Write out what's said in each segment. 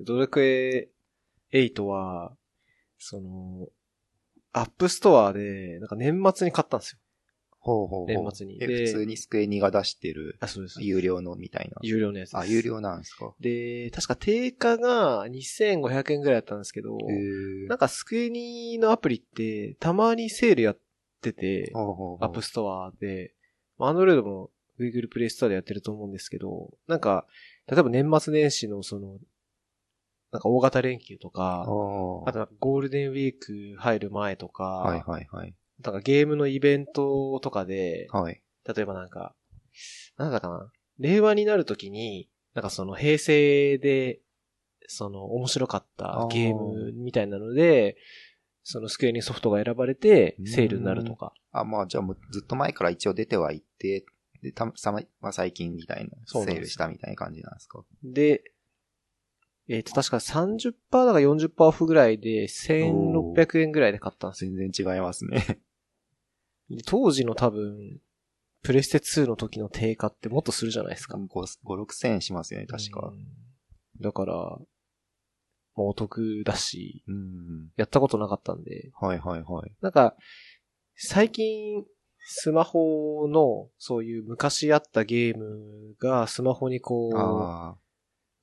ドラクエ8は、その、 App Store で、なんか年末に買ったんですよ。ほうほうほう。年末にえ、で普通にスクエニが出してる、あ、そうです。有料のみたいな。有料のやつです。あ、有料なんですか？で、確か定価が2500円ぐらいだったんですけど、なんかスクエニのアプリってたまにセールやってて、ほうほうほうアップストアで、アンドロイドも Google プレイストアでやってると思うんですけど、なんか、例えば年末年始のその、なんか大型連休とか、ああとゴールデンウィーク入る前とか、あ。はいはいはい。なんかゲームのイベントとかで、はい。例えばなんか、なんだかな、令和になるときに、なんかその平成で、その面白かったゲームみたいなので、そのスクエニソフトが選ばれてうんセールになるとか。あ、まあじゃあもうずっと前から一応出てはいて、で、たさま、まあ最近みたいな、セールしたみたいな感じなんですか？で、えっ、と、確か30%だか40%オフぐらいで1600円ぐらいで買ったんですよ。全然違いますね。で当時の多分、プレステ2の時の定価ってもっとするじゃないですか。5、5 6千円しますよね、確かう。んだから、もうお得だし、うん。やったことなかったんで、はいはいはい。なんか、最近、スマホの、そういう昔あったゲームがスマホにこう。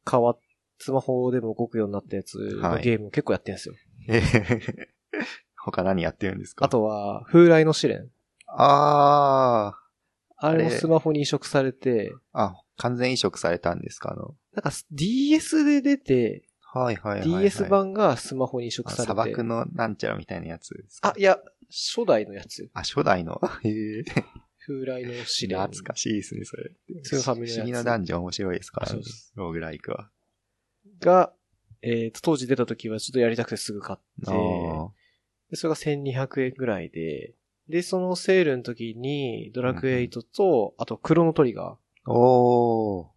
変わっ、スマホでも動くようになったやつのゲームを結構やってるんですよ。えへへへ他何やってるんですか？あとは、風来の試練。ああれもあれスマホに移植されて、あ。あ、完全移植されたんですか？あの。なんか DS で出て、はいはいはい、はい。DS 版がスマホに移植されて。砂漠のなんちゃらみたいなやつですか？あ、いや、初代のやつ。あ、初代の？へえ。風来の試練。懐かしいですね、それ。スーファミのやつ不思議なダンジョン面白いですからね。ローグライクは。が、えっ、と、当時出た時はちょっとやりたくてすぐ買って。でそれが1200円ぐらいで、で、そのセールの時に、ドラクエ8と、あと、クロノトリガーっおー。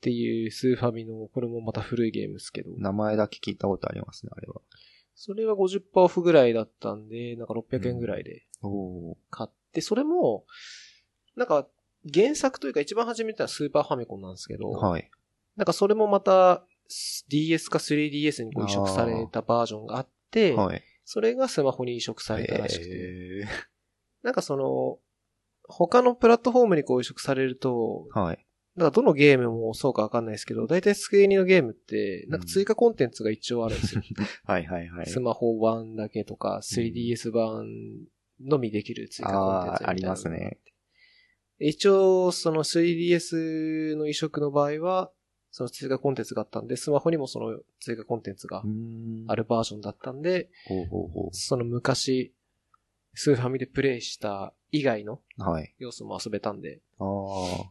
ていうスーファミの、これもまた古いゲームですけど、名前だけ聞いたことありますね、あれは。それは50%オフぐらいだったんで、なんか600円ぐらいで。買って、それも、なんか、原作というか一番初めてはスーパーファミコンなんですけど、はい。なんかそれもまた DS か 3DS にこう移植されたバージョンがあって、はい。それがスマホに移植されたらしくて、へなんかその、他のプラットフォームにこう移植されると、ーはい。なんかどのゲームもそうかわかんないですけど、大体スクエニのゲームって、なんか追加コンテンツが一応あるんですよ。はいはいはい。スマホ版だけとか、3DS 版のみできる追加コンテンツあ、ありますね。一応、その 3DS の移植の場合は、その追加コンテンツがあったんで、スマホにもその追加コンテンツがあ。るバージョンだったんで、ほうほうほその昔、スーファミでプレイした以外の。要素も遊べたんで。ああ。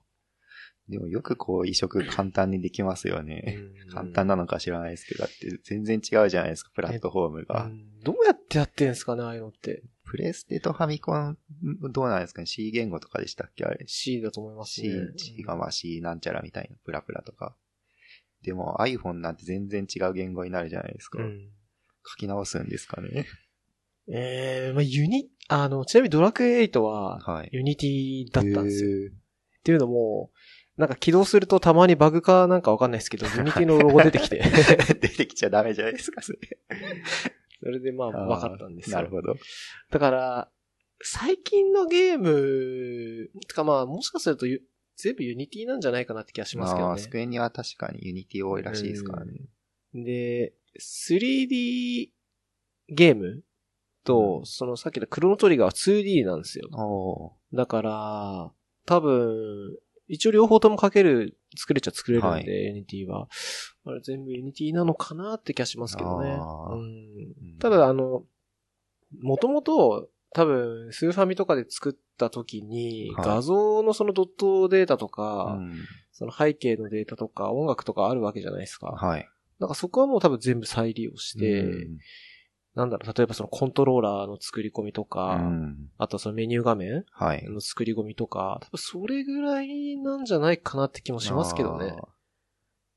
でもよくこう移植簡単にできますよね。簡単なのか知らないですけど、だって全然違うじゃないですか、プラットフォームうが。んどうやってやってんすかね、ああいうのって。プレステとファミコン、どうなんですかね ?C 言語とかでしたっけあれ？C だと思いますね。C、C がまあ C なんちゃらみたいな、プラプラとか。でも iPhone なんて全然違う言語になるじゃないですか。うん。書き直すんですかね。えー、まあ、ユニ、あの、ちなみにドラクエ8は、はい。 Unity だったんですよ。よ。っていうのも、なんか起動するとたまにバグかなんかわかんないですけど、Unity のロゴ出てきて、出てきちゃダメじゃないですか、それ。それでまあ分かったんですよ。なるほど。だから、最近のゲーム、てかまあもしかするとゆ全部 Unity なんじゃないかなって気がしますけどねああ、。スクエニは確かに Unity 多いらしいですからね。で、3D ゲームと、うんそのさっきのクロノトリガーは 2D なんですよ。だから、多分、一応両方とも書ける、作れちゃ作れるんで、はい Unity は。あれ全部ユニティなのかなって気がしますけどね。うんただ、あの、もともと、多分、スーファミとかで作った時に、はい画像のそのドットデータとか、うんその背景のデータとか、音楽とかあるわけじゃないですか。はい。なんかそこはもう多分全部再利用して、うんなんだろう、例えばそのコントローラーの作り込みとか、うんあとそのメニュー画面はい。の作り込みとか、多分それぐらいなんじゃないかなって気もしますけどね。あ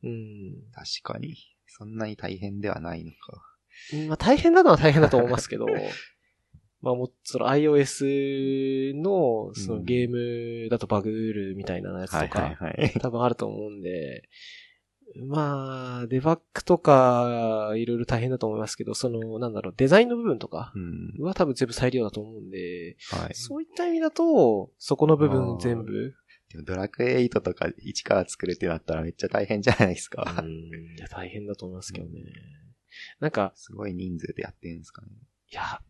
うん。ー確かに。そんなに大変ではないのか。まあ大変なのは大変だと思いますけど、まあもう、その iOS のそのゲームだとバグるみたいなやつとか。多分あると思うんで、まあ、デバッグとか、いろいろ大変だと思いますけど、その、なんだろう、デザインの部分とかうん。は多分全部再利用だと思うんで、はい。そういった意味だと、そこの部分全部、でもドラクエ8とか一から作るってなったらめっちゃ大変じゃないですか。大変だと思いますけどね。なんか、すごい人数でやってるんですかね。いや、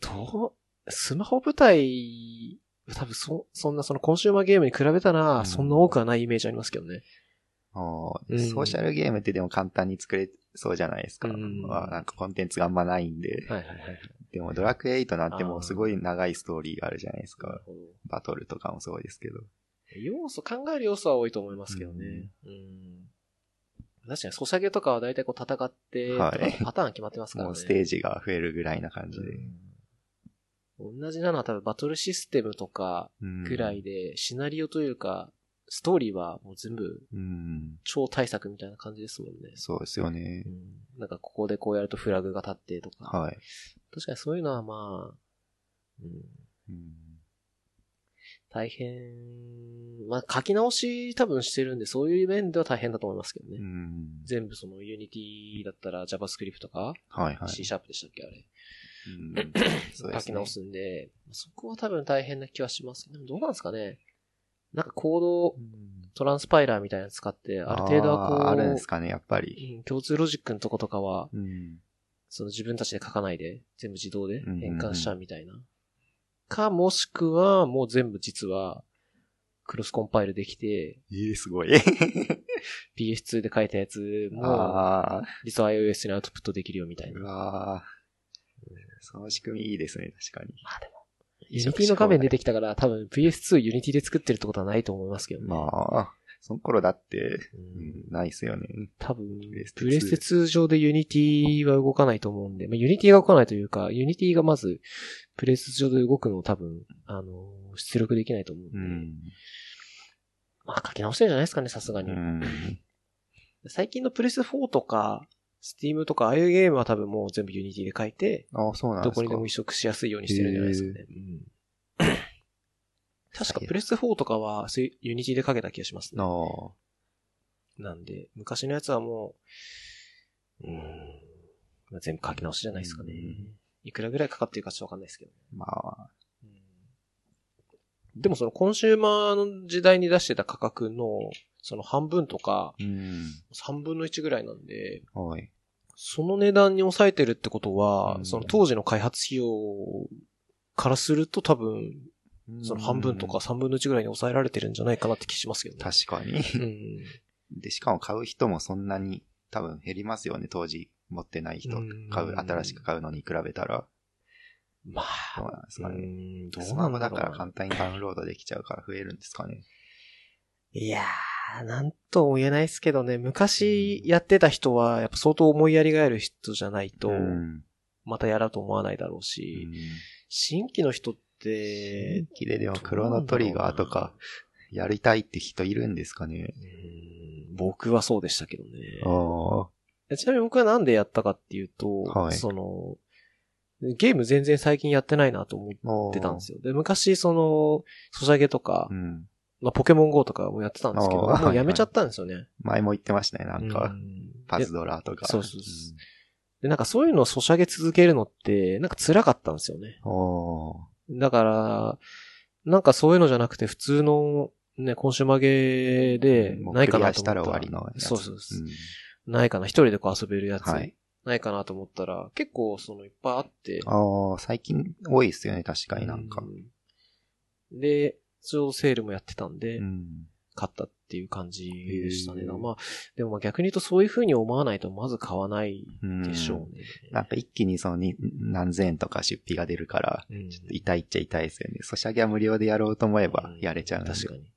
どう、スマホ舞台、多分そ、そんなそのコンシューマーゲームに比べたうら、んそんな多くはないイメージありますけどね。あーうんソーシャルゲームってでも簡単に作れそうじゃないですか。うんまあなんかコンテンツがあんまないんで。はいはいはい。でもドラクエ8なんてもうすごい長いストーリーがあるじゃないですか。バトルとかもそうですけど。要素、考える要素は多いと思いますけどね。うん。確かに、ソシャゲとかは大体こう戦って、パターン決まってますからね。もうステージが増えるぐらいな感じで。うん同じなのは多分バトルシステムとかうんぐらいで、シナリオというか、ストーリーはもう全部うん。超大作みたいな感じですもんね。そうですよねう。ん。なんかここでこうやるとフラグが立ってとか。はい。確かにそういうのはまあ、うん、うん大変、まあ書き直し多分してるんで、そういう面では大変だと思いますけどね。うん。全部その Unity だったら JavaScript とか、はいはい。C シャープでしたっけあれ。書き直すんで、そこは多分大変な気はしますけど、どうなんですかね。なんかコード、トランスパイラーみたいなの使って、ある程度はこう、あーあるんですかね、やっぱり。うん共通ロジックのとことかは、うん。その自分たちで書かないで、全部自動で変換しちゃうみたいな。か、もしくは、もう全部実は、クロスコンパイルできて、ええ、すごい。PS2 で書いたやつも、ああ、実は iOS にアウトプットできるよみたいうな。その仕組みいいですね、確かに。まあでも、Unity の画面出てきたから、多分 PS2 Unity で作ってるってことはないと思いますけどね。まあ、その頃だって、ううんん、ないっすよね。多分、プレステ2プレステ2上で Unity は動かないと思うんで、まあ、Unity が動かないというか、Unity がまず、プレステ上で動くのを多分、あの、出力できないと思うんで、うん。まあ書き直してるんじゃないですかね、さすがに。うん。最近のプレステ4とか、Steam とか、ああいうゲームは多分もう全部 Unity で書いて、ああ、そうなんですか。どこにでも移植しやすいようにしてるんじゃないですかね。うん確かプレステ4とかは、そういう Unity で書けた気がしますね。ああ。なんで、昔のやつはもう、うーん、まあ、全部書き直しじゃないですかねうん。いくらぐらいかかってるかちょっとわかんないですけど。まあ、でもそのコンシューマーの時代に出してた価格の、その半分とか、うん。3分の1ぐらいなんで、はい。その値段に抑えてるってことは、うんその当時の開発費用からすると多分、その半分とか3分の1ぐらいに抑えられてるんじゃないかなって気しますけどね。確かに。うん。で、しかも買う人もそんなに多分減りますよね、当時持ってない人うん買う、新しく買うのに比べたら。まあ、どうなんですかうね。ん、どうスマホだなんだから簡単にダウンロードできちゃうから増えるんですかね。いやー、なんとも言えないですけどね、昔やってた人は、やっぱ相当思いやりがある人じゃないと、うん。またやろうと思わないだろうし、新規の人って、気ででもクロノトリガーとかやりたいって人いるんですかね。うん僕はそうでしたけどね。ちなみに僕はなんでやったかっていうと、はいその、ゲーム全然最近やってないなと思ってたんですよ。で、昔その、ソシャゲとかう、ん。まあ、ポケモン GO とかもやってたんですけど、もうやめちゃったんですよね。前も言ってましたね、なんうか。んパズドラとか。そうそうそうで、なんかそういうのをソシャゲ続けるのって、なんか辛かったんですよね。だから、なんかそういうのじゃなくて普通のね、コンシューマーゲーでもうないかなと思ったクリアしたら終わりのやつ。そうそうそう。んないかな、一人でこう遊べるやつ。はいないかなと思ったら、結構そのいっぱいあって。ああ、最近多いですよね、確かになんか。うんで、ちょうどセールもやってたんで、うん。買ったっていう感じでしたね。まあ、でもまあ逆に言うとそういう風に思わないとまず買わないうんでしょうね。なんか一気にそのに何千円とか出費が出るから、うんちょっと痛いっちゃ痛いですよね。ソシャゲは無料でやろうと思えばやれちゃうんで。確かに。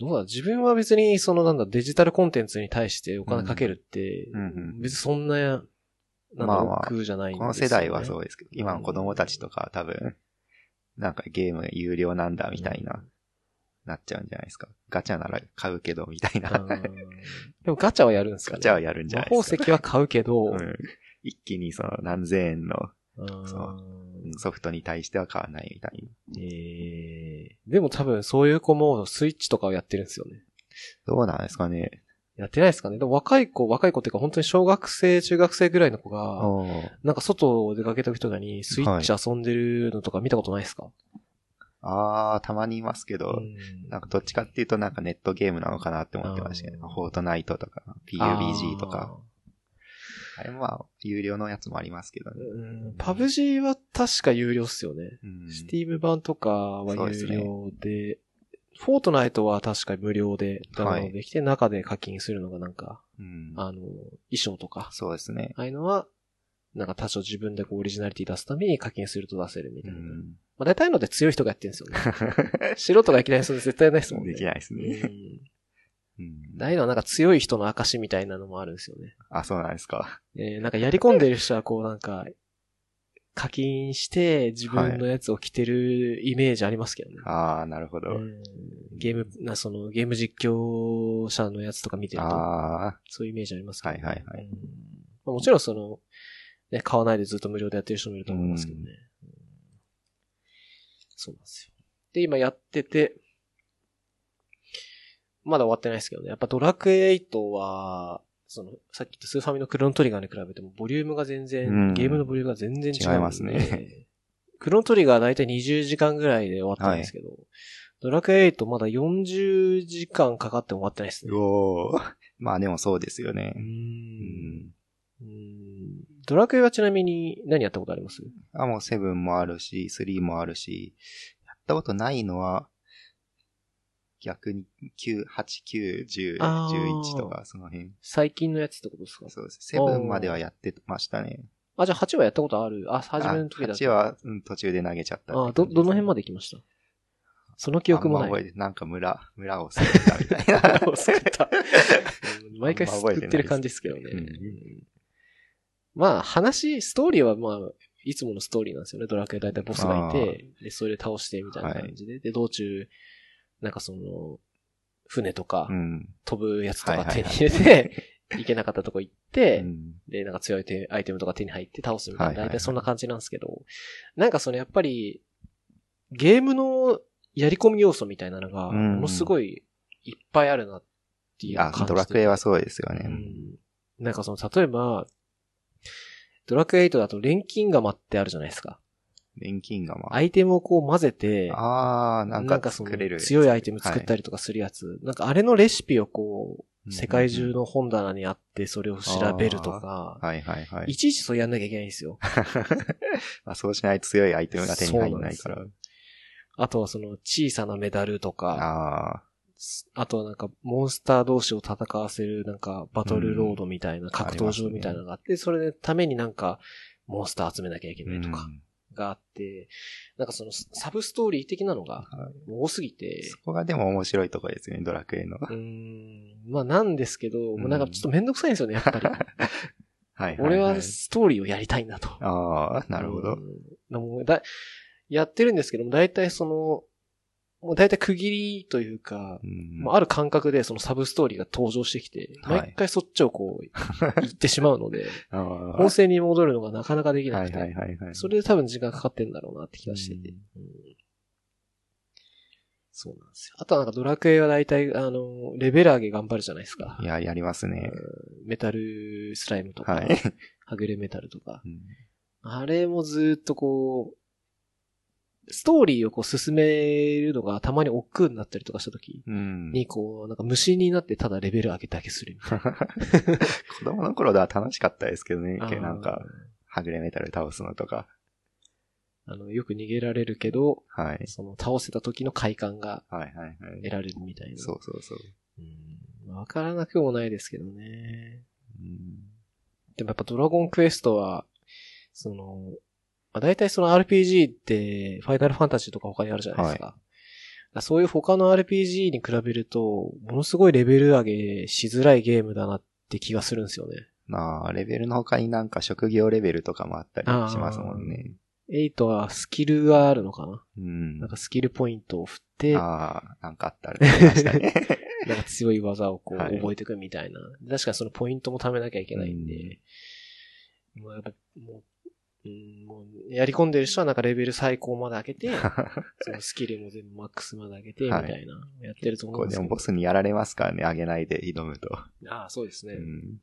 うんどうだ自分は別にそのなんだデジタルコンテンツに対してお金かけるって、別にそんな、なんだ、まあまあ億劫じゃないんですよ、ね。この世代はそうですけど、今の子供たちとかは多分、なんかゲーム有料なんだみたいな、なっちゃうんじゃないですか。ガチャなら買うけどみたいな。うん。でもガチャはやるんですかね。ガチャはやるんじゃないですか。魔法石は買うけど、うん一気にその何千円のソフトに対しては買わないみたいな。えー、でも多分そういう子もスイッチとかをやってるんですよね。どうなんですかね。やってないですかね。でも若い子、若い子っていうか本当に小学生、中学生ぐらいの子が、なんか外出かけた時とかにスイッチ遊んでるのとか見たことないですか、あー、たまにいますけど、うんなんかどっちかっていうとなんかネットゲームなのかなって思ってましたけど、フォートナイトとか、PUBG とか。あれもまあ、有料のやつもありますけどね。うん、パブ G は確か有料っすよね。うんスティーム版とかは有料で、フォートナイトは確か無料でダウンロードできて、中で課金するのがなんか、うんあの、衣装とか、そうですね。ああいうのは、なんか多少自分でこうオリジナリティ出すために課金すると出せるみたいな。うん。まあ大体ので強い人がやってるんですよね。素人がいきなりそれ絶対ないですもんね。できないですね。うん。うんああいうのはなんか強い人の証みたいなのもあるんですよね。あ、そうなんですか。えーなんかやり込んでる人はこうなんか、課金して自分のやつを着てるイメージありますけどね。あー、なるほど。うんゲーム、な、その、ゲーム実況者のやつとか見てると、あそういうイメージありますけど、はいはいはいうんまあもちろんその、ね、買わないでずっと無料でやってる人もいると思いますけどね。うんそうなんですよ。で、今やってて、まだ終わってないですけどね。やっぱドラクエ8は、その、さっき言ったスーファミのクロノトリガーに比べても、ボリュームが全然、うんゲームのボリュームが全然違う違いますね。クロノトリガーだいたい20時間ぐらいで終わったんですけど、ドラクエ8まだ40時間かかって終わってないですね。おー まあでもそうですよねう。。うんん。うんドラクエはちなみに何やったことあります？あ、もう7もあるし、3もあるし、やったことないのは、逆に9、8、9、10、あー11とか、その辺。最近のやつってことですか？そうです。7まではやってましたね。あ、じゃあ8はやったことある？あ、初めの時だ8は、うん、途中で投げちゃった。あど、どの辺まで行きました？その記憶もない。あんま覚えてなんか村、村を救ったみたいな。救った。う ん毎回救ってる感じですけどね。うんうんまあ、話、ストーリーはまあ、いつものストーリーなんですよね。ドラクエ大体ボスがいて、で、それで倒してみたいな感じで。で、道中、なんかその、船とかう、ん。飛ぶやつとか手に入れて、行けなかったとこ行って、うんで、なんか強い手アイテムとか手に入って倒すみたいな、大体そんな感じなんですけど、なんかそのやっぱり、ゲームのやり込み要素みたいなのが、うんものすごいいっぱいあるなっていうあ感じ、ドラクエはそうですよね。うん。なんかその、例えば、ドラクエ8だと錬金釜ってあるじゃないですか。錬金釜。アイテムをこう混ぜて、あー、なんか作れる。強いアイテム作ったりとかするやつ。なんかあれのレシピをこう、うん世界中の本棚にあって、それを調べるとか、はいはいはいい。ちいちそうやんなきゃいけないんですよ。まあそうしないと強いアイテムが手に入らないから。あとはその小さなメダルとか、ああとはなんかモンスター同士を戦わせるなんかバトルロードみたいな、格闘場みたいなのがあって、それのためになんかモンスター集めなきゃいけー。ないとかうんがあって、なんかそのサブストーリー的なのがはい多すぎて、そこがでも面白いところですよね、ドラクエの。うーん、まあなんですけど、もうなんかちょっとめんどくさいんですよね、やっぱり。はいはい、俺はストーリーをやりたいんだと。ああ、なるほど。うん。だやってるんですけども、大体その、もう大体区切りというか、うんまあ、ある感覚でそのサブストーリーが登場してきて、はい毎回そっちをこう、行ってしまうので、本線に戻るのがなかなかできなくて、はいはいはいはい。それで多分時間かかってんだろうなって気がしてて。うんそうなんですよ。あとはなんかドラクエは大体、あの、レベル上げ頑張るじゃないですかい。や、やりますね。メタルスライムとか、はい。はぐれメタルとか。うんあれもずっとこう、ストーリーをこう進めるのがたまに億劫になったりとかした時うん。に、こう、なんか虫になってただレベル上げだけするみたいな。子供の頃では楽しかったですけどね。なんか、はぐれメタル倒すのとか。あの、よく逃げられるけど、はい。その倒せた時の快感がはいはいはい。得られるみたいな。そうそうそう。うん。わからなくもないですけどね。うんでもやっぱドラゴンクエストは、その、まあ、大体その RPG って、ファイナルファンタジーとか他にあるじゃないですか。だからそういう他の RPG に比べると、ものすごいレベル上げしづらいゲームだなって気がするんですよね。まあ、レベルの他になんか職業レベルとかもあったりしますもんね。8はスキルがあるのかなうんなん。かスキルポイントを振って、ああ、なんかあったらね。なんか強い技をこうはい覚えていくみたいな。確かにそのポイントも貯めなきゃいけないんで、もうやっぱもううん、もう、やり込んでる人はなんかレベル最高まで上げて、そのスキルも全部マックスまで上げて、みはいたいな、やってると思こうんですけど。ボスにやられますからね、上げないで挑むと。ああ、そうですね。うん。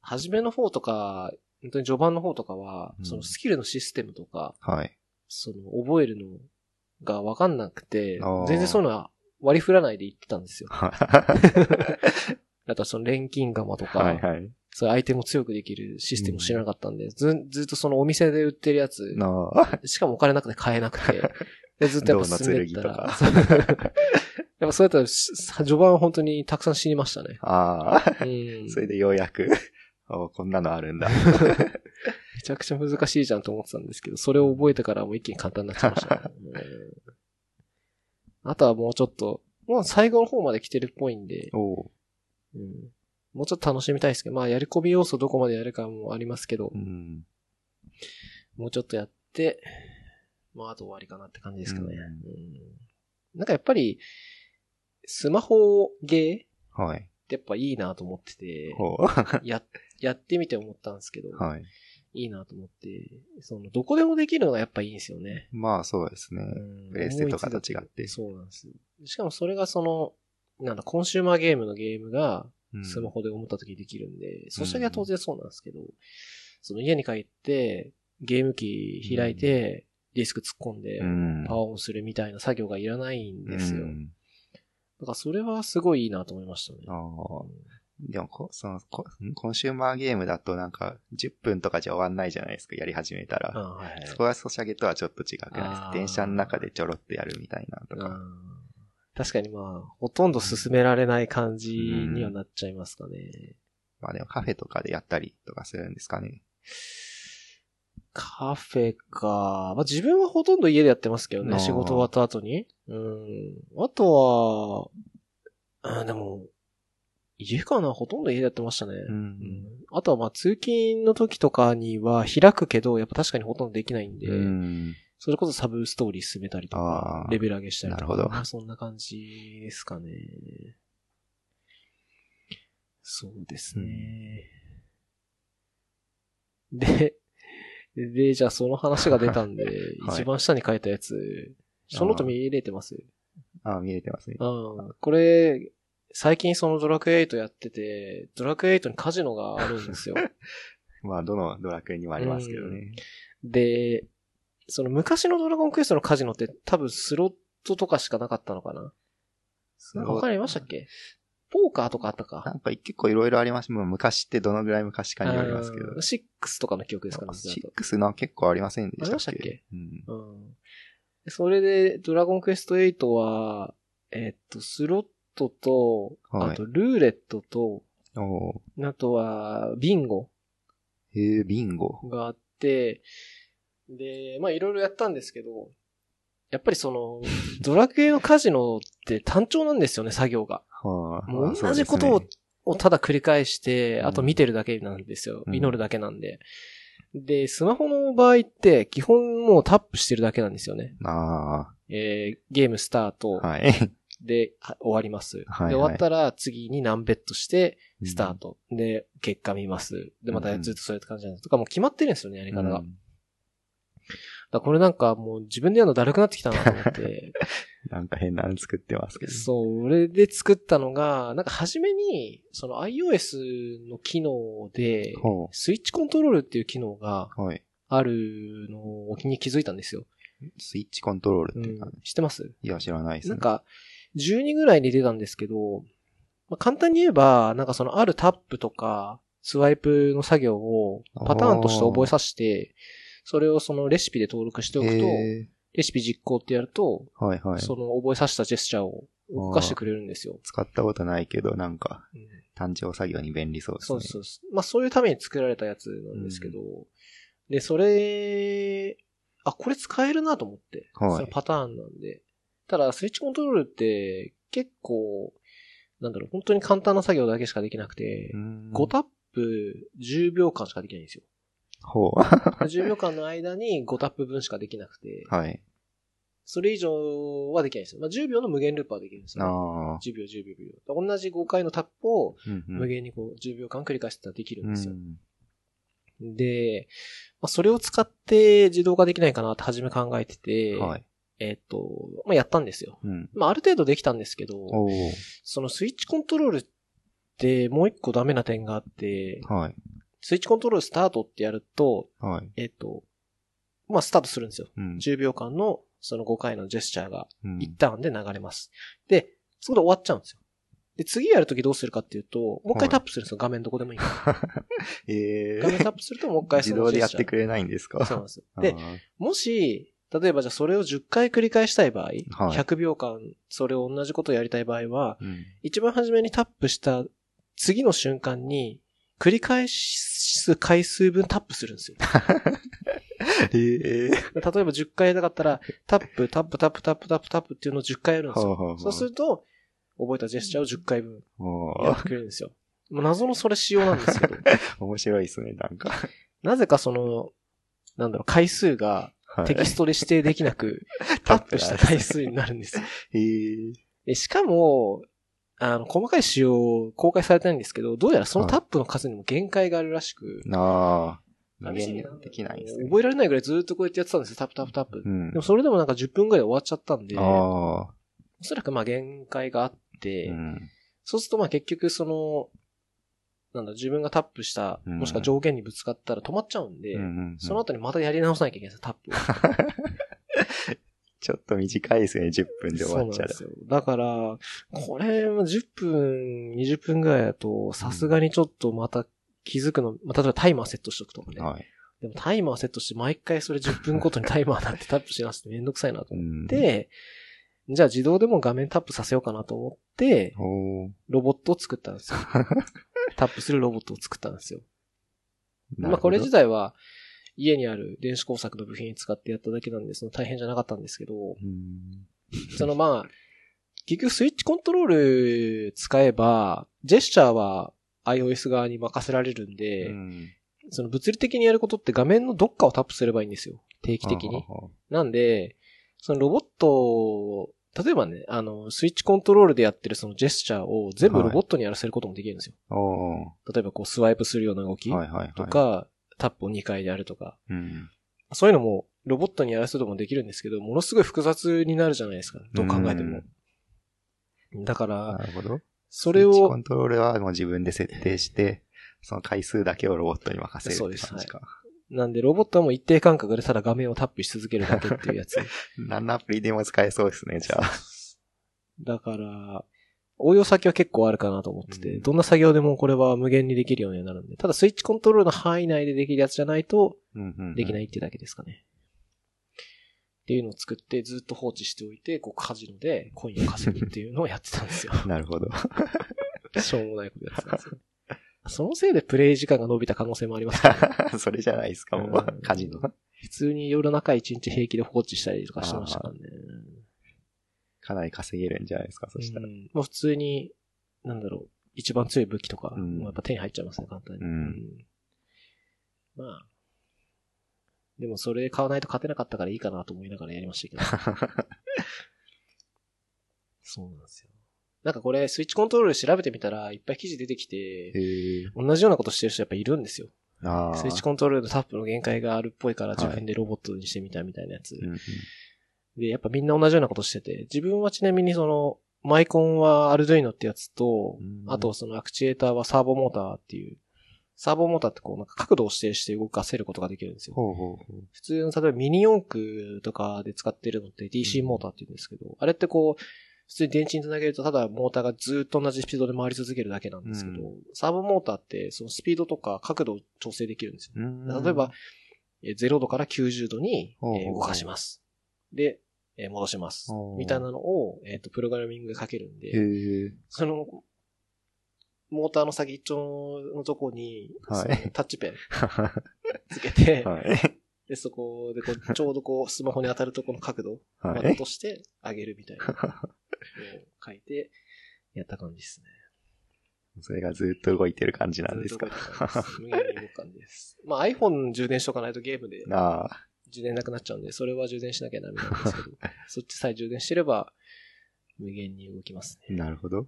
初めの方とか、本当に序盤の方とかは、うんそのスキルのシステムとか、はい。その覚えるのがわかんなくて全然そういうのは割り振らないで言ってたんですよ。は あとはその錬金釜とか、いはい。そういうアイテムを強くできるシステムを知らなかったんで、ずずっとそのお店で売ってるやつ、の、しかもお金なくて買えなくて、でずっとやっぱ進めてたら、やっぱそうやったらし、序盤は本当にたくさん死にましたね。ああ、うん。それでようやく、おこんなのあるんだ。めちゃくちゃ難しいじゃんと思ってたんですけど、それを覚えてからもう一気に簡単になっちゃいましたね、うん。あとはもうちょっと、もう最後の方まで来てるっぽいんで、おう。うんもうちょっと楽しみたいですけど、まあやり込み要素どこまでやるかもありますけど、うん。もうちょっとやって、まああと終わりかなって感じですかね。うんうんなんかやっぱり、スマホゲーっはい。てやっぱいいなと思ってて。や、やってみて思ったんですけど、はい。いいなと思って、その、どこでもできるのがやっぱいいんですよね。まあそうですね。うんプレステとかと違ってそうなんです。しかもそれがその、なんだ、コンシューマーゲームのゲームが、うんスマホで思った時にできるんで、そしたら当然そうなんですけど、その家に帰って、ゲーム機開いて、ディスク突っ込んでう、ん。パワーオンするみたいな作業がいらないんですよ。うんだからそれはすごいいいなと思いましたね。ああ。でもこ、そのこ、んコンシューマーゲームだとなんか、10分とかじゃ終わんないじゃないですか、やり始めたら。あはいはい。そこはソシャゲとはちょっと違くないですか？電車の中でちょろっとやるみたいなとか。うん確かにまあ、ほとんど進められない感じにはなっちゃいますかね。まあでもカフェとかでやったりとかするんですかね。カフェか。まあ自分はほとんど家でやってますけどね、仕事終わった後に。うん。あとは、うん、でも、家かな？ほとんど家でやってましたね。う。うんんあとはまあ通勤の時とかには開くけど、やっぱ確かにほとんどできないんで、うん。それこそサブストーリー進めたりとかレベル上げしたりとか、なるほどまあそんな感じですかね。そうですね。で、で、じゃあその話が出たんで、はい一番下に書いたやつ、その後見れてます？ああ、見れてますね。うん。これ、最近そのドラクエ8やってて、ドラクエ8にカジノがあるんですよ。まあ、どのドラクエにもありますけどね。で、その昔のドラゴンクエストのカジノって多分スロットとかしかなかったのかな？なんか他にありましたっけ？ポーカーとかあったか？なんか結構いろいろあります。もう昔ってどのぐらい昔かによりますけど。6とかの記憶ですかね。それだと6の結構ありませんでしたっけ？ありましたっけ？うん。うん。それで、ドラゴンクエスト8は、えっと、スロットと、はいあと、ルーレットと、おーあとは、ビンゴへえ、ビンゴ。があって、で、まあいろいろやったんですけど、やっぱりその、ドラクエのカジノって単調なんですよね、作業が。はあ、もう同じことををただ繰り返して、うんあと見てるだけなんですよ。うん祈るだけなんで。で、スマホの場合って、基本もうタップしてるだけなんですよね。あえー、ゲームスタートあ、はい。で、は終わります。はいはいで、終わったら次に何ベットして、スタート。で、結果見ます。で、またずっとそういう感じなんです。とかもう決まってるんですよね、やり方が。うんだこれなんかもう自分でやるのだるくなってきたなと思って。なんか変なの作ってますけど。そう、俺で作ったのが、なんか初めに、その iOS の機能でほ、スイッチコントロールっていう機能がはい。あるのをに気づいたんですよ。スイッチコントロールっうんていうか、。知ってます？いや、知らないですね。なんか、12ぐらいに出たんですけど、まあ、簡単に言えば、なんかそのあるタップとか、スワイプの作業をパターンとして覚えさせて、それをそのレシピで登録しておくと、へレシピ実行ってやると、ーはいはい。その覚えさせたジェスチャーを動かしてくれるんですよ。使ったことないけど、なんか、うん単調作業に便利そうですね。そうそうそう。まあそういうために作られたやつなんですけど、で、それ、あ、これ使えるなと思って。はいそのパターンなんで。ただ、スイッチコントロールって結構、なんだろう、本当に簡単な作業だけしかできなくて、うん。5タップ10秒間しかできないんですよ。ほう。10秒間の間に5タップ分しかできなくて、はい。それ以上はできないんですよ。まあ10秒の無限ループはできるんですよ、ね。ああ。10秒、10秒、10秒。同じ5回のタップをうんうん無限にこう10秒間繰り返してたらできるんですよ。うんで、まあ、それを使って自動化できないかなって初め考えてて、はい。えっ、と、まあ、やったんですよ。うん。まあ、ある程度できたんですけど、おーそのスイッチコントロールってもう一個ダメな点があって、はい。スイッチコントロールスタートってやると、はい。えっ、と、まあ、スタートするんですよ。うん。10秒間のその5回のジェスチャーがうん一旦で流れます。で、そこで終わっちゃうんですよ。で、次やるときどうするかっていうと、もう一回タップするんですよ。画面どこでもいいから。え画面タップするともう一回そ自動でやってくれないんですか？そうなんですよ。でもし、例えばじゃあそれを10回繰り返したい場合、はい100秒間それを同じことをやりたい場合は、うん。一番初めにタップした次の瞬間に、繰り返す回数分タップするんですよ。ええ例えば10回やりたかったら、タップ、タップ、タップ、タップ、タップ、タップっていうのを10回やるんですよ。はあはあはあそうすると、覚えたジェスチャーを10回分もやってくれるんですよ。もう謎のそれ仕様なんですけど、う、面白いですね、なんか。なぜかその、なんだろう、回数がはいテキストで指定できなく、タップした回数になるんですよ。ええでしかも、あの、細かい仕様公開されてないんですけど、どうやらそのタップの数にも限界があるらしく、なあ、無試しに限できないんですね。覚えられないぐらいずっとこうやってやってたんですよ、タップタップタップ。うんでも。それでもなんか10分ぐらいで終わっちゃったんで、おああ、そらくまあ限界があって、うん。そうするとまあ結局その、なんだ、自分がタップした、うんもしくは上限にぶつかったら止まっちゃうんで、うんうんうんその後にまたやり直さなきゃいけないんですよ、タップを。ちょっと短いですね、10分で終わっちゃう。そうなんですよ。だから、これ、10分、20分ぐらいだと、さすがにちょっとまた気づくの、まあ、例えばタイマーセットしとくとかね。はい。でもタイマーセットして毎回それ10分ごとにタイマーなってタップしなすってめんどくさいなと思うんっ、て、じゃあ自動でも画面タップさせようかなと思って、ロボットを作ったんですよ。タップするロボットを作ったんですよ。まあこれ自体、体は家にある電子工作の部品使ってやっただけなんで、その大変じゃなかったんですけど、うんそのまあ、結局スイッチコントロール使えば、ジェスチャーは iOS 側に任せられるんで、うんその物理的にやることって画面のどっかをタップすればいいんですよ。定期的に。なんで、そのロボットを、例えばね、あの、スイッチコントロールでやってるそのジェスチャーを全部ロボットにやらせることもできるんですよ。あお例えばこうスワイプするような動きーはいはいはい。タップを2回でやるとか。うん。そういうのもロボットにやらせることもできるんですけど、ものすごい複雑になるじゃないですか。どう考えても。だから、なるほど。それをコ、ントロールはもう自分で設定して、その回数だけをロボットに任せるそうですって感じか。なんでロボットはもう一定間隔でただ画面をタップし続けるだけっていうやつ。何のアプリでも使えそうですね、じゃあ。だから、応用先は結構あるかなと思ってて、うんどんな作業でもこれは無限にできるようになるんで、ただスイッチコントロールの範囲内でできるやつじゃないとできないいってだけですかね。っていうのを作ってずっと放置しておいて、こうカジノでコインを稼ぐっていうのをやってたんですよ。なるほど。しょうもないことやってたんですよ。そのせいでプレイ時間が伸びた可能性もありますから、ね、それじゃないですか、もうんう。カジノ。普通に夜中一日平気で放置したりとかしてましたからね。かなり稼げるんじゃないですか、そしたらう。んまあ普通に、なんだろう、一番強い武器とか、うんやっぱ手に入っちゃいますね、簡単に。うんまあ。でもそれ買わないと勝てなかったからいいかなと思いながらやりましたけど。そうなんですよ。なんかこれ、スイッチコントロールで調べてみたら、いっぱい記事出てきて。同じようなことしてる人やっぱいるんですよ。スイッチコントロールのタップの限界があるっぽいからはい自分でロボットにしてみたみたいなやつ。うんうんで、やっぱみんな同じようなことしてて、自分はちなみにその、マイコンはアルドゥイノってやつとうん、あとそのアクチュエーターはサーボモーターっていう、サーボモーターってこうなんか角度を指定して動かせることができるんですよ。ほうほうほう。普通の例えばミニ四駆とかで使ってるのって DC モーターって言うんですけど、あれってこう、普通に電池につなげるとただモーターがずっと同じスピードで回り続けるだけなんですけど、うサーボモーターってそのスピードとか角度を調整できるんですよ。うん例えば、、えー0度から90度に、動かします。で、えー戻しますみたいなのを、えっ、と、プログラミングで書けるんへで、え。その、モーターの先っちょのとこに、はいタッチペン つけて、はい。で、そこでこう、ちょうどこう、スマホに当たるとこの角度をはい。落としてあげるみたいな書いて、やった感じですね。それがずっと動いてる感じなんですか？無限に動く感じです。まあ iPhone 充電しとかないとゲームでああ。充電なくなっちゃうんで、それは充電しなきゃダメなんですけど、そっちさえ充電してれば、無限に動きますね。なるほど。うん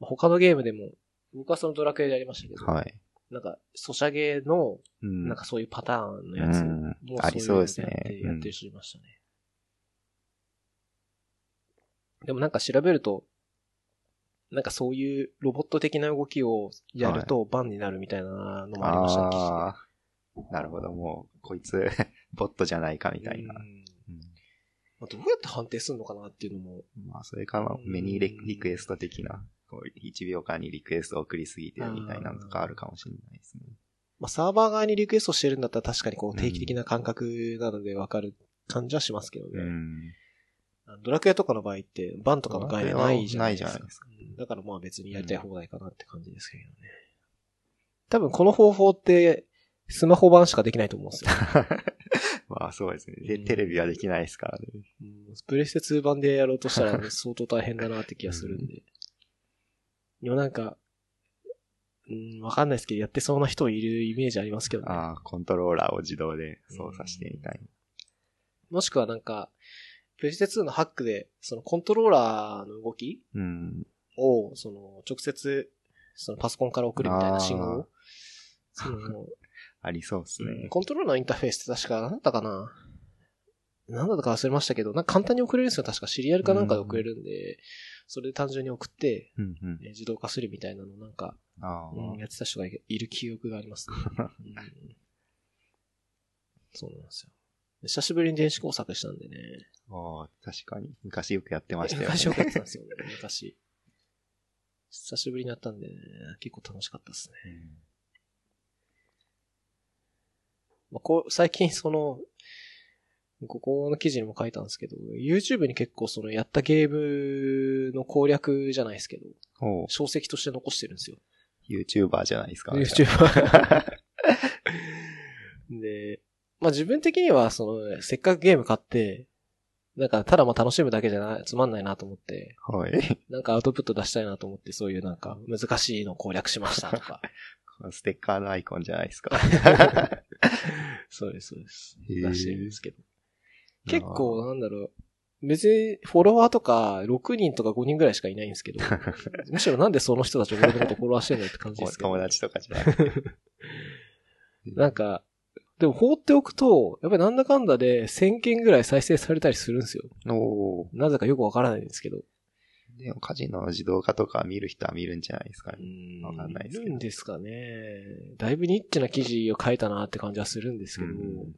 まあ他のゲームでも、僕はそのドラクエでやりましたけど、はい。なんか、ソシャゲの、うん。なんかそういうパターンのやつ、うんもうありそうですねやってる人いましたね。でもなんか調べると、なんかそういうロボット的な動きをやるとバンになるみたいなのもありました、記事でああ。なるほど、もう、こいつ、ボットじゃないかみたいなまあどうやって判定するのかなっていうのも。まあ、それか、まあうんメニューレリクエスト的な、こう、1秒間にリクエストを送りすぎてるみたいなのとかあるかもしれないですね。まあ、サーバー側にリクエストしてるんだったら確かにこう定期的な感覚なのでわかる感じはしますけどね。ドラクエとかの場合って、バンとかの概念ないじゃないですか。ないじゃないですかうんだからまあ別にやりたい放題かなって感じですけどね。多分この方法って、スマホ版しかできないと思うんですよ。まあ、そうですね。で、うんテレビはできないですからね。うんプレステ2版でやろうとしたら 相当大変だなって気がするんで。でもなんか、うん、わかんないですけど、やってそうな人いるイメージありますけどね。ああ、コントローラーを自動で操作してみたいもしくはなんか、プレステ2のハックで、そのコントローラーの動きな。うん。を、その、直接、そのパソコンから送るみたいな信号を。その、ありそうですね。コントローラーのインターフェースって確か、なんだったかな？なんだったか忘れましたけど、なんか簡単に送れるんですよ。確かシリアルかなんかで送れるんで、それで単純に送って、うんうん。えー自動化するみたいなのなんか、うんやってた人がいいる記憶がありますね。うんそうなんですよ。久しぶりに電子工作したんでね。ああ、確かに。昔よくやってましたよね。昔よくやってたんですよね、昔。久しぶりにやったんでね、結構楽しかったですね。うんまあ、こう、最近その、ここの記事にも書いたんですけど、YouTube に結構そのやったゲームの攻略じゃないですけど、小説として残してるんですよ。YouTuber じゃないですか。YouTuber。で、まあ自分的にはその、せっかくゲーム買って、なんかただまあ楽しむだけじゃなつまんないなと思って、はい。なんかアウトプット出したいなと思って、そういうなんか難しいの攻略しましたとか。ステッカーのアイコンじゃないですか。そうです、そうです。へー出してるんですけど。結構、なんだろう。別にフォロワーとか6人とか5人ぐらいしかいないんですけど、むしろなんでその人たち俺のことフォロワーしてんのって感じですけど。友達とかじゃなくて。なんか、でも放っておくと、やっぱりなんだかんだで1000件ぐらい再生されたりするんですよ。なぜかよくわからないんですけど。でもカジノの自動化とか見る人は見るんじゃないですかうね。んわかんないですけどるんですかね。だいぶニッチな記事を書いたなって感じはするんですけど。うん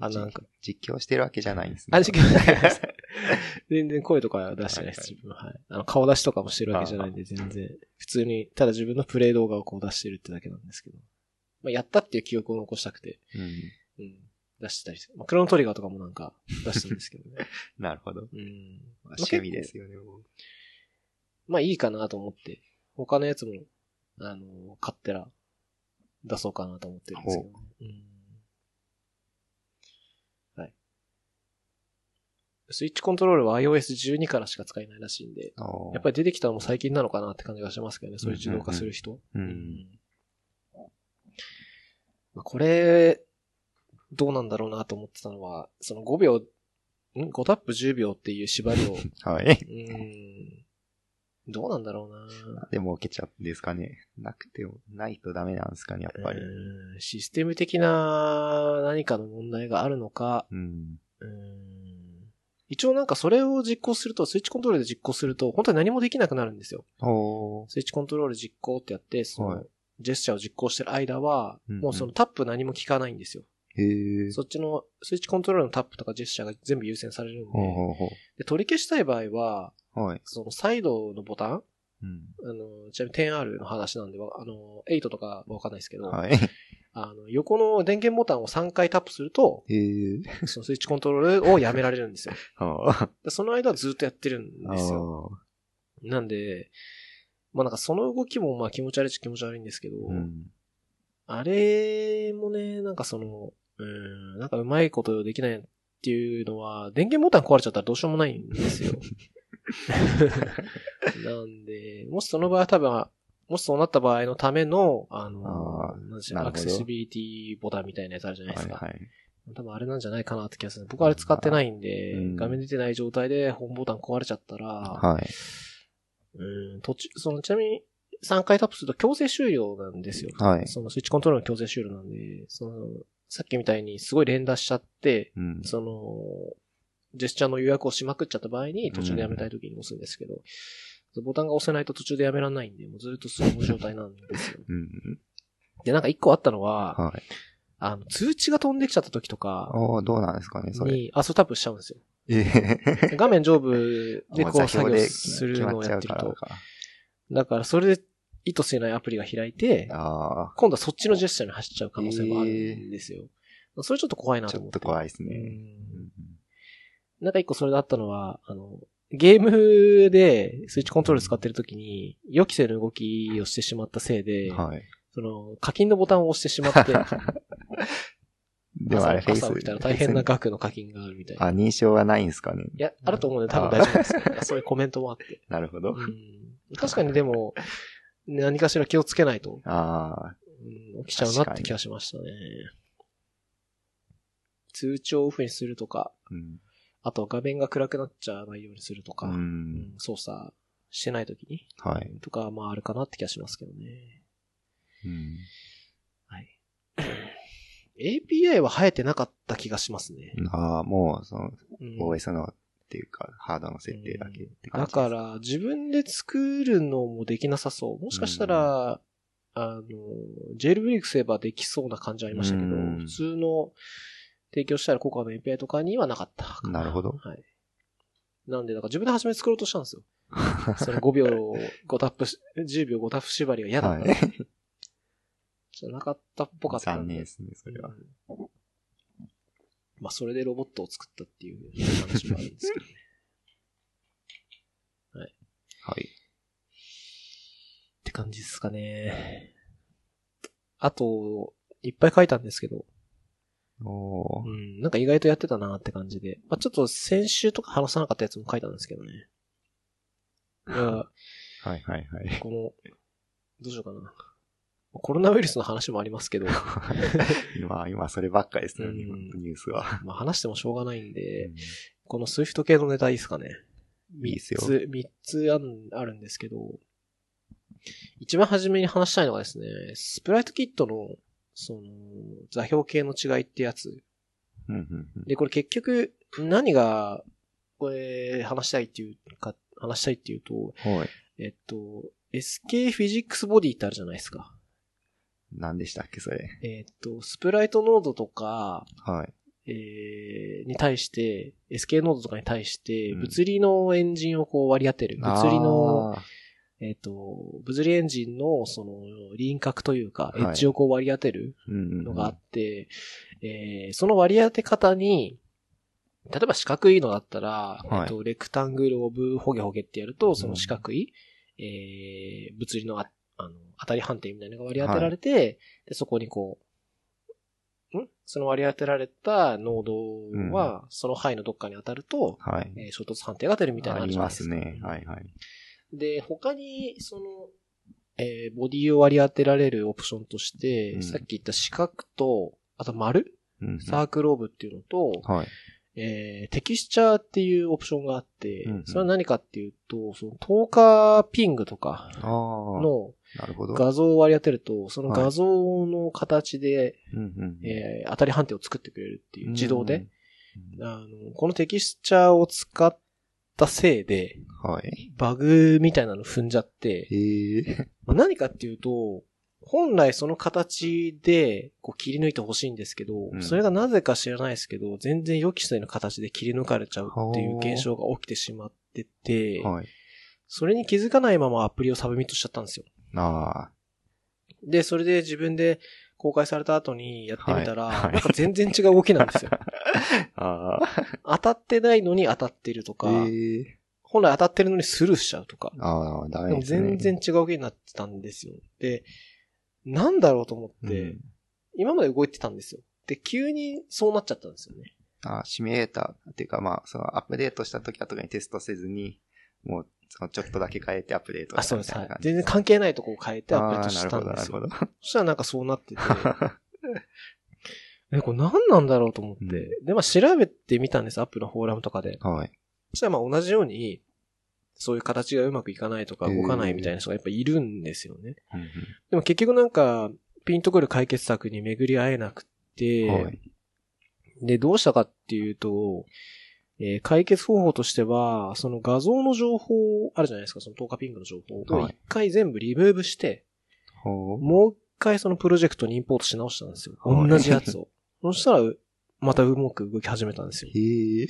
あ、なんか、実況してるわけじゃないんですね。あ、実況してないです 全然声とかは出してないです、自分は。はい。あの、顔出しとかもしてるわけじゃないんで、全然。普通に、ただ自分のプレイ動画をこう出してるってだけなんですけど。まあ、やったっていう記憶を残したくて、うん。うん。出したりして。まあ、クロノトリガーとかもなんか出したんですけどね。なるほど。うん。まあ趣味ですよね。もうまあいいかなと思って、他のやつも、あの、買ったら出そうかなと思ってるんですけど、うん。はい。スイッチコントロールは iOS12 からしか使えないらしいんで、やっぱり出てきたのも最近なのかなって感じがしますけどね、そういう自動化する人。う。うんんまあこれ、どうなんだろうなと思ってたのは、その5秒、ん ?5 タップ10秒っていう縛りを、はい。うん。どうなんだろうなでも受けちゃうんですかね。なくても、ないとダメなんですかね、やっぱり。うんシステム的な何かの問題があるのか、うん。うん一応なんかそれを実行すると、スイッチコントロールで実行すると、本当に何もできなくなるんですよ。スイッチコントロール実行ってやって、そはいの、ジェスチャーを実行してる間は、もうそのタップ何も効かないんですよ。へー。そっちの、スイッチコントロールのタップとかジェスチャーが全部優先されるんで、ほうほうほで取り消したい場合は、う。はい。そのサイドのボタンうん。あの、ちなみに 10R の話なんで、わあの、8とかわかんないですけど、はい。あの、横の電源ボタンを3回タップすると、へー。そのスイッチコントロールをやめられるんですよ。あでその間はずっとやってるんーですよ。なんで、まあなんかその動きもまあ気持ち悪いっちゃ気持ち悪いんですけど、うん。あれもね、なんかその、うん、なんかうまいことできないっていうのは、電源ボタン壊れちゃったらどうしようもないんですよ。なんで、もしその場合は多分、もしそうなった場合のための、あの、あーなんでしょうなるほどアクセシビリティボタンみたいなやつあるじゃないですか。はいはい。多分あれなんじゃないかなって気がする。僕はあれ使ってないんで、うん画面出てない状態でホームボタン壊れちゃったら、はい。うん、途中、その、ちなみに、3回タップすると強制終了なんですよ。はい。そのスイッチコントロールの強制終了なんで、その、さっきみたいにすごい連打しちゃって、うん。その、ジェスチャーの予約をしまくっちゃった場合に途中でやめたい時に押すんですけど、ボタンが押せないと途中でやめられないんで、もうずっとその状態なんですよ。うん。で、なんか一個あったのは、はい。あの、通知が飛んできちゃった時とかおーどうなんですかね、それ。に、あ、そうタップしちゃうんですよ。ええ。画面上部でこう作業するのをやってると。だからそれで意図してないアプリが開いて、あ今度はそっちのジェスチャーに走っちゃう可能性もあるんですよ。それちょっと怖いあ、なと思って。ちょっと怖いですうね。んなんか一個それであったのは、あの、ゲームでスイッチコントロール使ってる時に予期せぬ動きをしてしまったせいで、はい。その課金のボタンを押してしまって、でもあれ、フェイス。朝朝起きたら大変な額の課金があるみたいな。あ、認証はないんですかね？いや、あると思うんで多分大丈夫ですよ。そういうコメントもあって。なるほど。うん確かにでも、何かしら気をつけないと、あうん起きちゃうなって気がしましたね。通知をオフにするとか、あ。うん。あと画面が暗くなっちゃわないようにするとか、ううんん。操作してない時に、はい。とか、まああるかなって気がしますけどね。うん。はい。API は生えてなかった気がしますね。ああ、もう、その、うん OS の、っていうか、ハードの設定だけって感だじです。から、自分で作るのもできなさそう。もしかしたら、あの、ジェイルブレイクすればできそうな感じありましたけど、うん普通の提供したらココアの API とかにはなかったかなるほどはい。なんで、だから自分で初め作ろうとしたんですよ。その5秒5タップし、10秒5タップ縛りは嫌だった。はい。じゃなかったっぽかった。残念ですね、それは。うんまあ、それでロボットを作ったっていう話もあるんですけどね。はい。って感じですかね。あと、いっぱい書いたんですけど、おーうん、なんか意外とやってたなって感じで。まあ、ちょっと先週とか話さなかったやつも書いたんですけどね。いや、はいはいはい。この、どうしようかな。コロナウイルスの話もありますけど、今、今そればっかりですね、うん日本のニュースは。まあ話してもしょうがないんで、うんこの Swift 系のネタいいですかね。いいっすよ三つ、三つあるんですけど、一番初めに話したいのがですね、スプライトキットの、その、座標系の違いってやつ。で、これ結局、何が、これ、話したいっていうか、話したいっていうと、はい。えっと、SK フィジックスボディってあるじゃないですか。何でしたっけ、それ？えっと、スプライトノードとか、はい。えーに対して、SK ノードとかに対して、うん物理のエンジンをこう割り当てる。物理の、あえっ、と、物理エンジンのその輪郭というか、はいエッジをこう割り当てるー、うんうんうんのがあって、えーその割り当て方に、例えば四角いのだったら、はいえっと、レクタングルオブホゲホゲってやると、その四角い、えー物理のああの当たり判定みたいなのが割り当てられて、でそこにこう、ん？その割り当てられたノードは、その範囲のどっかに当たると、はい。えー衝突判定が出るみたいなのありるじゃないですか。ますね。はいはい。で、他に、その、えーボディを割り当てられるオプションとして、うんさっき言った四角と、あと丸？うんうんサークルオブっていうのと、はい。えーテキスチャーっていうオプションがあって、うんうんそれは何かっていうと、その10日ピングとかああ。のなるほど。画像を割り当てると、その画像の形で、うんうんえー当たり判定を作ってくれるっていう、自動で。。うんあの、このテキスチャーを使ったせいで、はい。バグみたいなの踏んじゃって、へえ。まあ何かっていうと、本来その形でこう切り抜いてほしいんですけど、うんそれがなぜか知らないですけど、全然予期せぬ形で切り抜かれちゃうっていう現象が起きてしまってて、はい。それに気づかないままアプリをサブミットしちゃったんですよ。あで、それで自分で公開された後にやってみたら、はいはいなんか全然違う動きなんですよ。あ。ああ。当たってないのに当たってるとか、へえ。本来当たってるのにスルーしちゃうとか。ああ、ダでもメですね。全然違う動きになってたんですよ。で、なんだろうと思って、うん今まで動いてたんですよ。で、急にそうなっちゃったんですよね。あシミュレーターっていうか、まあ、そのアップデートした時は特にテストせずに、もう、そのちょっとだけ変えてアップデートあ、しそうです。はい全然関係ないとこを変えてアップデートしたんですよ。なるほど、なるそしたらなんかそうなってて、え、これ何なんだろうと思って。うんで、まあ調べてみたんです、アップのフォーラムとかで。ほど。はい。そしたらまあ同じように、そういう形がうまくいかないとか動かないみたいな人がやっぱいるんですよね。うんでも結局なんか、ピンとくる解決策に巡り合えなくて、うんはい。で、どうしたかっていうと、えー解決方法としては、その画像の情報あるじゃないですか、その10日ピングの情報をはい一回全部リムーブして、ほう。もう一回そのプロジェクトにインポートし直したんですよ。はい同じやつを。そしたら、またうまく動き始めたんですよ。へえ。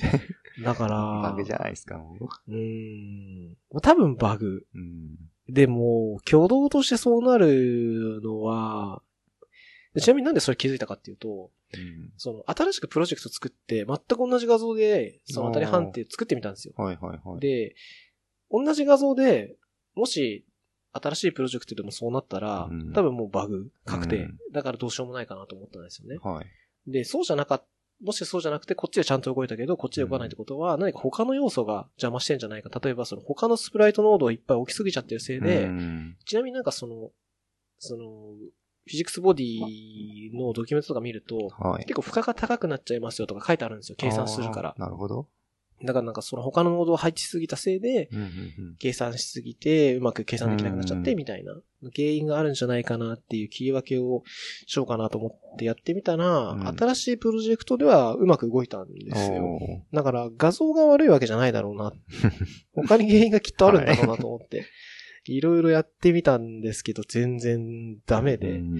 だから、バグじゃないですか、もうーん。多分バグ。う。うん。でも、挙動としてそうなるのは、ちなみになんでそれ気づいたかっていうと、うん。その、新しくプロジェクト作って、全く同じ画像で、その当たり判定作ってみたんですよ。はいはいはい。で、同じ画像で、もし、新しいプロジェクトでもそうなったら、うん多分もうバグ確定、うんだからどうしようもないかなと思ったんですよね。はい。で、そうじゃなかった。もしそうじゃなくて、こっちでちゃんと動いたけど、こっちで動かないってことは、何か他の要素が邪魔してんじゃないか。例えば、その他のスプライトノードをいっぱい置きすぎちゃってるせいで、うんちなみになんかその、その、フィジックスボディのドキュメントとか見ると、はい。結構負荷が高くなっちゃいますよとか書いてあるんですよ。計算するからなるほど。だからなんかその他のノードを配置しすぎたせいで、計算しすぎて、うまく計算できなくなっちゃって、うんみたいな、原因があるんじゃないかなっていう切り分けをしようかなと思ってやってみたら、うん新しいプロジェクトではうまく動いたんでうん。すよ。だから画像が悪いわけじゃないだろうな。他に原因がきっとあるんだろうなと思って、いろいろやってみたんですけど、全然ダメで。うん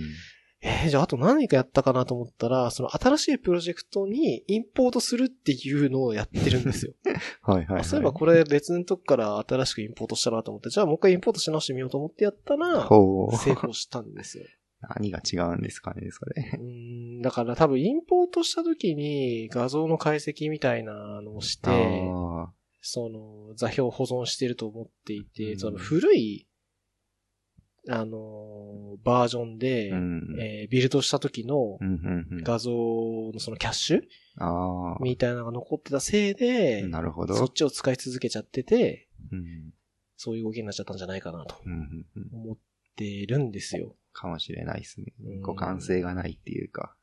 えーじゃああと何かやったかなと思ったら、その新しいプロジェクトにインポートするっていうのをやってるんですよ。はいはいはい。あそういえばこれ別のとこから新しくインポートしたなと思って、じゃあもう一回インポートし直してみようと思ってやったら。成功したんですよ。何が違うんですかね、それ。うーんだから多分インポートした時に画像の解析みたいなのをして、あその座標を保存してると思っていて、うんその古い、あのーバージョンで、ーうん。えービルドした時のうんうんうん。画像のそのキャッシュあみたいなのが残ってたせいであ。、なるほど。そっちを使い続けちゃってて、うん。そういう動きになっちゃったんじゃないかなとうんうんうん。思ってるんですよ。かもしれないですねうん。互換性がないっていうか。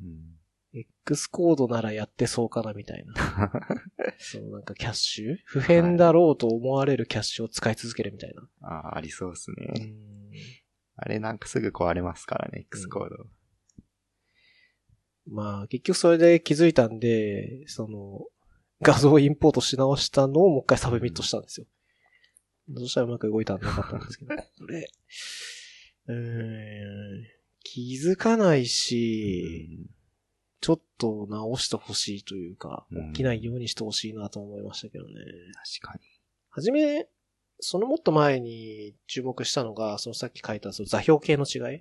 うん。X コードならやってそうかなみたいな。そのなんかキャッシュ？不変だろうと思われるキャッシュを使い続けるみたいな。ああ、ありそうですうね。んあれなんかすぐ壊れますからね、X コード。まあ結局それで気づいたんで、その画像をインポートし直したのをもう一回サブミットしたんですよ。そしたらうまく動いたんなかったんですけど、これ、うーん、気づかないし、ちょっと直してほしいというか、うん起きないようにしてほしいなと思いましたけどね。確かはじめ、そのもっと前に注目したのが、そのさっき書いたその座標系の違い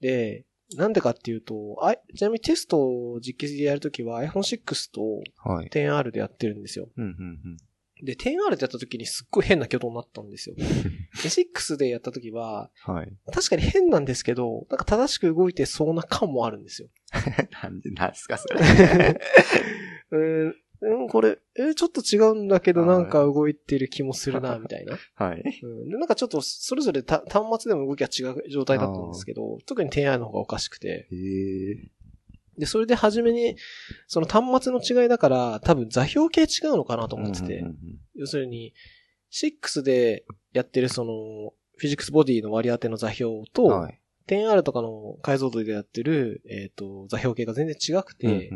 で、なんでかっていうと、あちなみにテストを実機でやるときは iPhone6 とはい。10R でやってるんですよ。うんうんうん。で、10R でやったときにすっごい変な挙動になったんですよ。で、6でやったときは、はい。確かに変なんですけど、なんか正しく動いてそうな感もあるんですよ。なんで、なんですか、それ。うーんうん、これ、えーちょっと違うんだけど、はいなんか動いてる気もするな、みたいな。はい。うん、でなんかちょっと、それぞれた端末でも動きが違う状態だったんですけど、特に 10i の方がおかしくて。で、それで初めに、その端末の違いだから、多分座標系違うのかなと思ってて。要するに、6でやってるその、フィジックスボディの割り当ての座標と、うんはい。10R とかの解像度でやってる、えっ、と、座標系が全然違くて、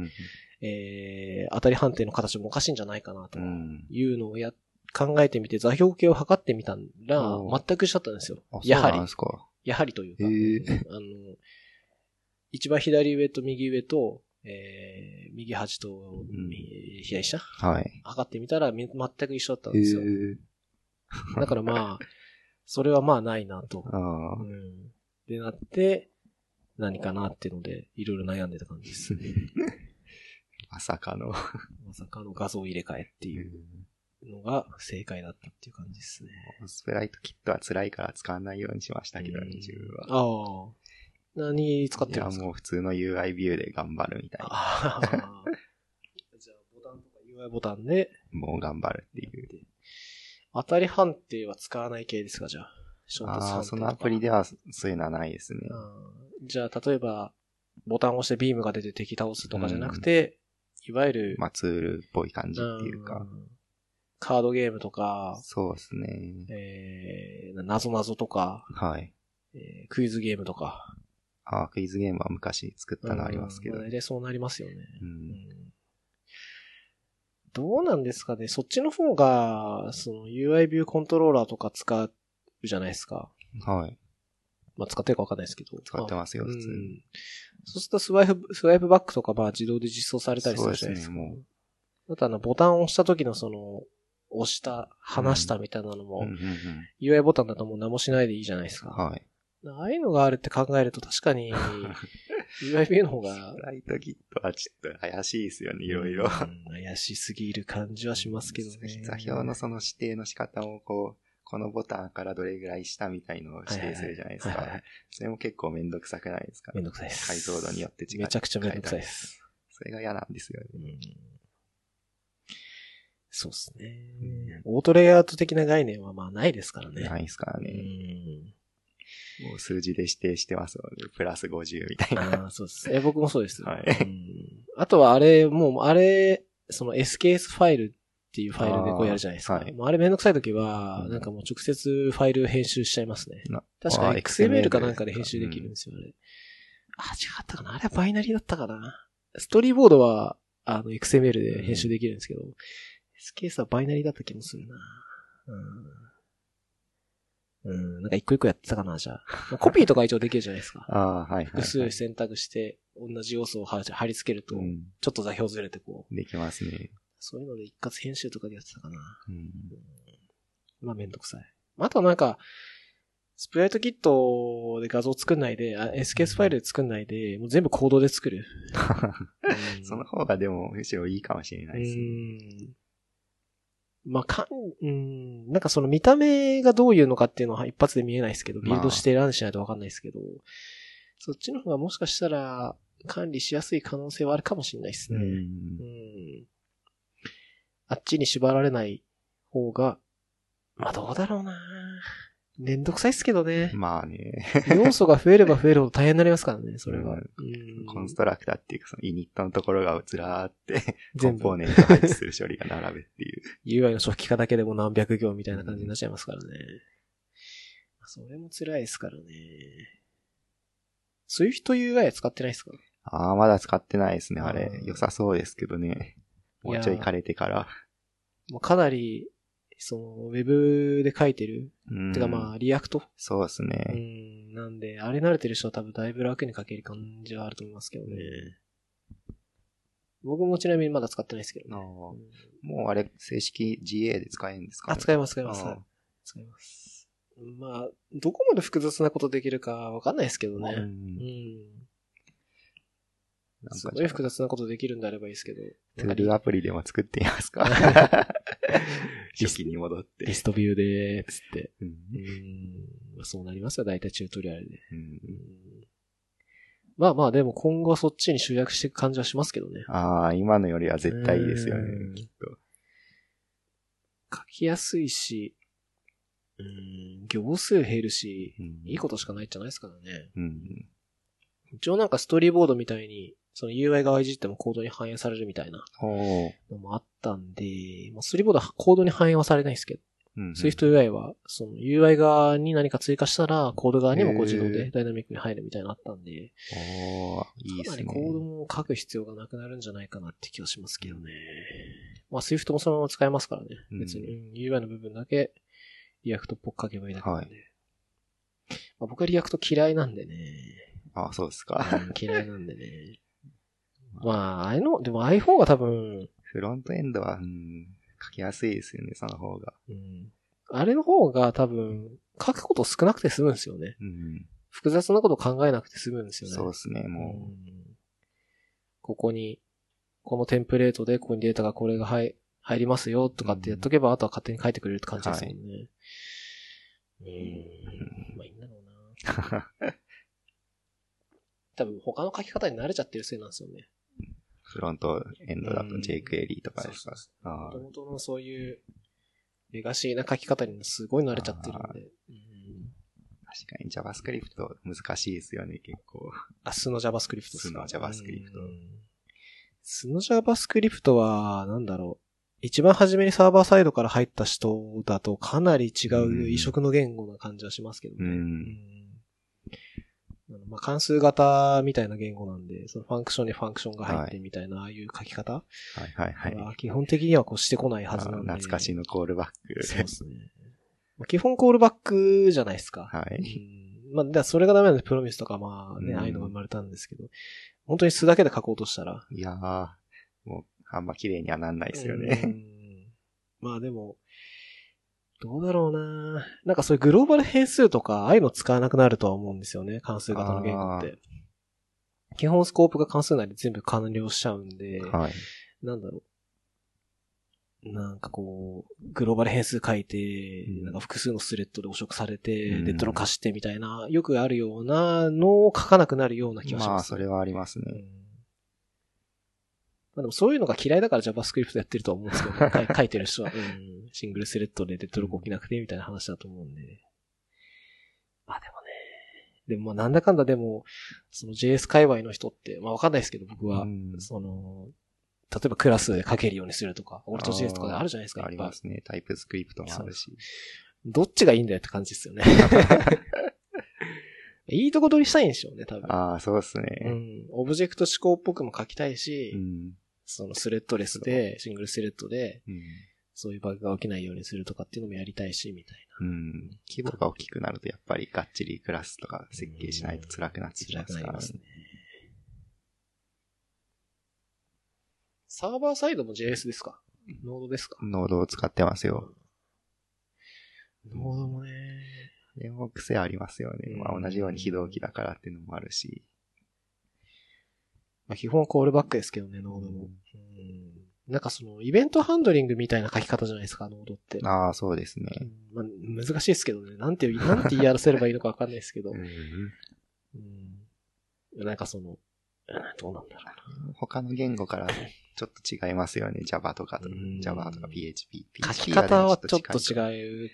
えー、当たり判定の形もおかしいんじゃないかなとうん。いうのをや、考えてみて座標系を測ってみたら全く一緒だったんですよあ。やはり。やはりというか、へーあの、一番左上と右上と、えー、右端と、ん右左下？はい。測ってみたらみ全く一緒だったんへですよ。え。だからまあ、それはまあないなと。ああ。うん。でなって、何かなっていうので、いろいろ悩んでた感じです。まさかの。まさかの画像入れ替えっていうのが正解だったっていう感じですね。スプライトキットは辛いから使わないようにしましたけどね、うん自分は。ああ。何使っいや、てるんですか？もう普通の UI ビューで頑張るみたいな。じゃあ、ボタンとか UI ボタンで、もう頑張るっていう。当たり判定は使わない系ですか、じゃあ？そのアプリではそういうのはないですね。うんじゃあ、例えば、ボタンを押してビームが出て敵倒すとかじゃなくて、いわゆる、まあツールっぽい感じっていうか。んカードゲームとか、そうですね。えー、なぞなぞとか、はい。えークイズゲームとか。あークイズゲームは昔作ったのありますけど。うん大体そうなりますよね。う。うんんどうなんですかねそっちの方が、その UI ビューコントローラーとか使うじゃないですか。はい。まあ、使ってるかわかんないですけど。使ってますよあ普通にうんそうするとスワイプ、スワイプバックとかまあ自動で実装されたりするじゃないですか。そうですねもあとあの、ボタンを押した時のその、押した、離したみたいなのも、UI ボタンだともう何もしないでいいじゃないですか。はい。ああいうのがあるって考えると確かに、UI ビューの方が、ライトギットはちょっと怪しいですよね、いろいろ。うん怪しすぎる感じはしますけどね。座標のその指定の仕方をこう、このボタンからどれぐらい下みたいのを指定するじゃないですか。それも結構めんどくさくないですか？めんどくさいです。解像度によって違う。めちゃくちゃめんどくさいです。それが嫌なんですよね。うんそうですね。オートレイアウト的な概念はまあないですからね。ないですからうね。んもう数字で指定してますので、プラス50みたいな。ああ、そうです。え、僕もそうです。はいうんあとはあれ、もう、あれ、その SKS ファイルっていうファイルでこうやるじゃないですか。あーはいもうあれめんどくさいときは、うんなんかもう直接ファイル編集しちゃいますね。な確か XML かなんかで編集できるんですよ、あれ。あ、違ったかな？あれはバイナリーだったかな？ストーリーボードは、あの、XML で編集できるんですけど、SKS はバイナリーだった気もするなうん。うん、なんか一個一個やってたかな、じゃあ。まあコピーとか一応できるじゃないですか。ああ、はいはい、複数選択して、同じ要素を貼貼り付けると、うん。ちょっと座標ずれてこう、できますね。そういうので一括編集とかでやってたかな。うん。まあめんどくさい。あとはなんか、スプライトキットで画像作んないで、あ SKS ファイルで作んないで、もう全部コードで作る。うんその方がでもむしろいいかもしれなういですね。ん。まあ、かん、うん、なんかその見た目がどういうのかっていうのは一発で見えないですけど、ビルドして選んしないとわかんないですけど、そっちの方がもしかしたら管理しやすい可能性はあるかもしれないですね。うんうんあっちに縛られない方が、まあどうだろうなめんどくさいっすけどね。まあね、要素が増えれば増えるほど大変になりますからね、それは。うんうんコンストラクターっていうかそのイニットのところがずらーって、コンポーネント配置する処理が並べっていう。UI の初期化だけでも何百行みたいな感じになっちゃいますからね。それも辛いですからね。Swift UI は使ってないですかああ、まだ使ってないですね、あれう。ん良さそうですけどね。もうちょい枯れてから。もうかなり、その、ウェブで書いてる。うんてかまあ、 React？そうですうね。ん。なんで、あれ慣れてる人は多分だいぶ楽に書ける感じはあると思いますけどね。僕もちなみにまだ使ってないですけどね。もうあれ、正式 GA で使えるんですかあ、ね使います、使います。使います。まあ、どこまで複雑なことできるかわかんないですけどね。ううん。ん。なんすかごい複雑なことできるんであればいいですけど。ツールアプリでも作ってみますか？初期に戻って。リストビューで、つって。うんうん。まあ、そうなりますよ、大体チュートリアルで。うんうんまあまあ、でも今後はそっちに集約していく感じはしますけどね。ああ、今のよりは絶対いいですようんね、きっと。書きやすいし、うん、行数減るし、うんいいことしかないじゃないですからね。うん。一応なんかストーリーボードみたいに、その UI 側いじってもコードに反映されるみたいなのもあったんで、まあ、ストーリーボードはコードに反映はされないですけど、うん。SwiftUI は、その UI 側に何か追加したら、コード側にもこう自動でダイナミックに入るみたいなのあったんで。かなりコードも書く必要がなくなるんじゃないかなって気がしますけどね。まあ Swift もそのまま使えますからね。うん別に、うん UI の部分だけReact っぽく書けばいいだけなんで。はいまあ、僕は React 嫌いなんでね。あそうですか。うん嫌いなんでね。まあ、ああいうの、でも i4 が多分、フロントエンドは、うん、書きやすいですよね、その方が。うん、あれの方が多分、書くこと少なくて済むんですよね。うん。複雑なこと考えなくて済むんですよね。そうですね、もうんここに、このテンプレートでここにデータがこれが入入りますよとかってやっとけば、あとは勝手に書いてくれるって感じですもんね。うん。まあいいんだろうな。う。多分他の書き方に慣れちゃってるせいなんですよね。フロントエンドだとうん jQuery とかですか？そうそう。あー元々のそういう、レガシーな書き方にすごい慣れちゃってるんで。うん確かに JavaScript 難しいですよね、結構。あ、素の JavaScript ですか？素の JavaScript うん素の JavaScript は、なんだろう。一番初めにサーバーサイドから入った人だとかなり違う異色の言語な感じはしますけどね。うん。うんまあ、関数型みたいな言語なんで、そのファンクションにファンクションが入ってみたいな、ああいう書き方はいはいはい。は基本的にはこうしてこないはずなんで。あ懐かしのコールバック。そうですね。まあ基本コールバックじゃないですか。はうい。んまあ、それがダメなんで、プロミスとかまあね、うんああいうのが生まれたんですけど、本当に素だけで書こうとしたら。いやー、もう、あんま綺麗にはなんないですようね。んまあでも、どうだろうななんかそういうグローバル変数とか、ああいうの使わなくなるとは思うんですよね。関数型の言語って。基本スコープが関数内で全部完了しちゃうんで、はい。なんだろう。なんかこう、グローバル変数書いて、うんなんか複数のスレッドで汚職されて、うんレッドの貸してみたいな、よくあるようなのを書かなくなるような気がしまあ、ます。それはありますね。うんまあでもそういうのが嫌いだから JavaScript やってるとは思うんですけど、ね、書いてる人は、うん、シングルスレッドでレッドログ起きなくてみたいな話だと思うんで。まあでもね。でもまあなんだかんだでも、その JS 界隈の人って、まあわかんないですけど僕は、うんその、例えばクラスで書けるようにするとか、オルト JS とかであるじゃないですか、ありますね。タイプスクリプトもあるし。どっちがいいんだよって感じですよね。いいとこ取りしたいんでしょうね、多分。ああ、そうですうね。ん。オブジェクト指向っぽくも書きたいし、うん。そのスレッドレスで、シングルスレッドで、うん。そういうバグが起きないようにするとかっていうのもやりたいし、みたいうん。規模が大きくなると、やっぱりがっちりクラスとか設計しないと辛くなってきな。ますからね辛くなります。ね。サーバーサイドも JS ですか？ノードですか？ノードを使ってますよ。 Node もね。でも癖ありますよね。まうんあ同じように非同期だからっていうのもあるし。まあ、基本コールバックですけどね、ノードも。うんなんかその、イベントハンドリングみたいな書き方じゃないですか、ノードって。ああ、そうですね。うんまあ、難しいですけどね。なんて、なんて言い表せればいいのかわかんないですけど。うんうんなんかその、うんどうなんだろ他の言語からちょっと違いますよね。Java とかとうん Java とか PHP。うな。書き方はちょっと違う、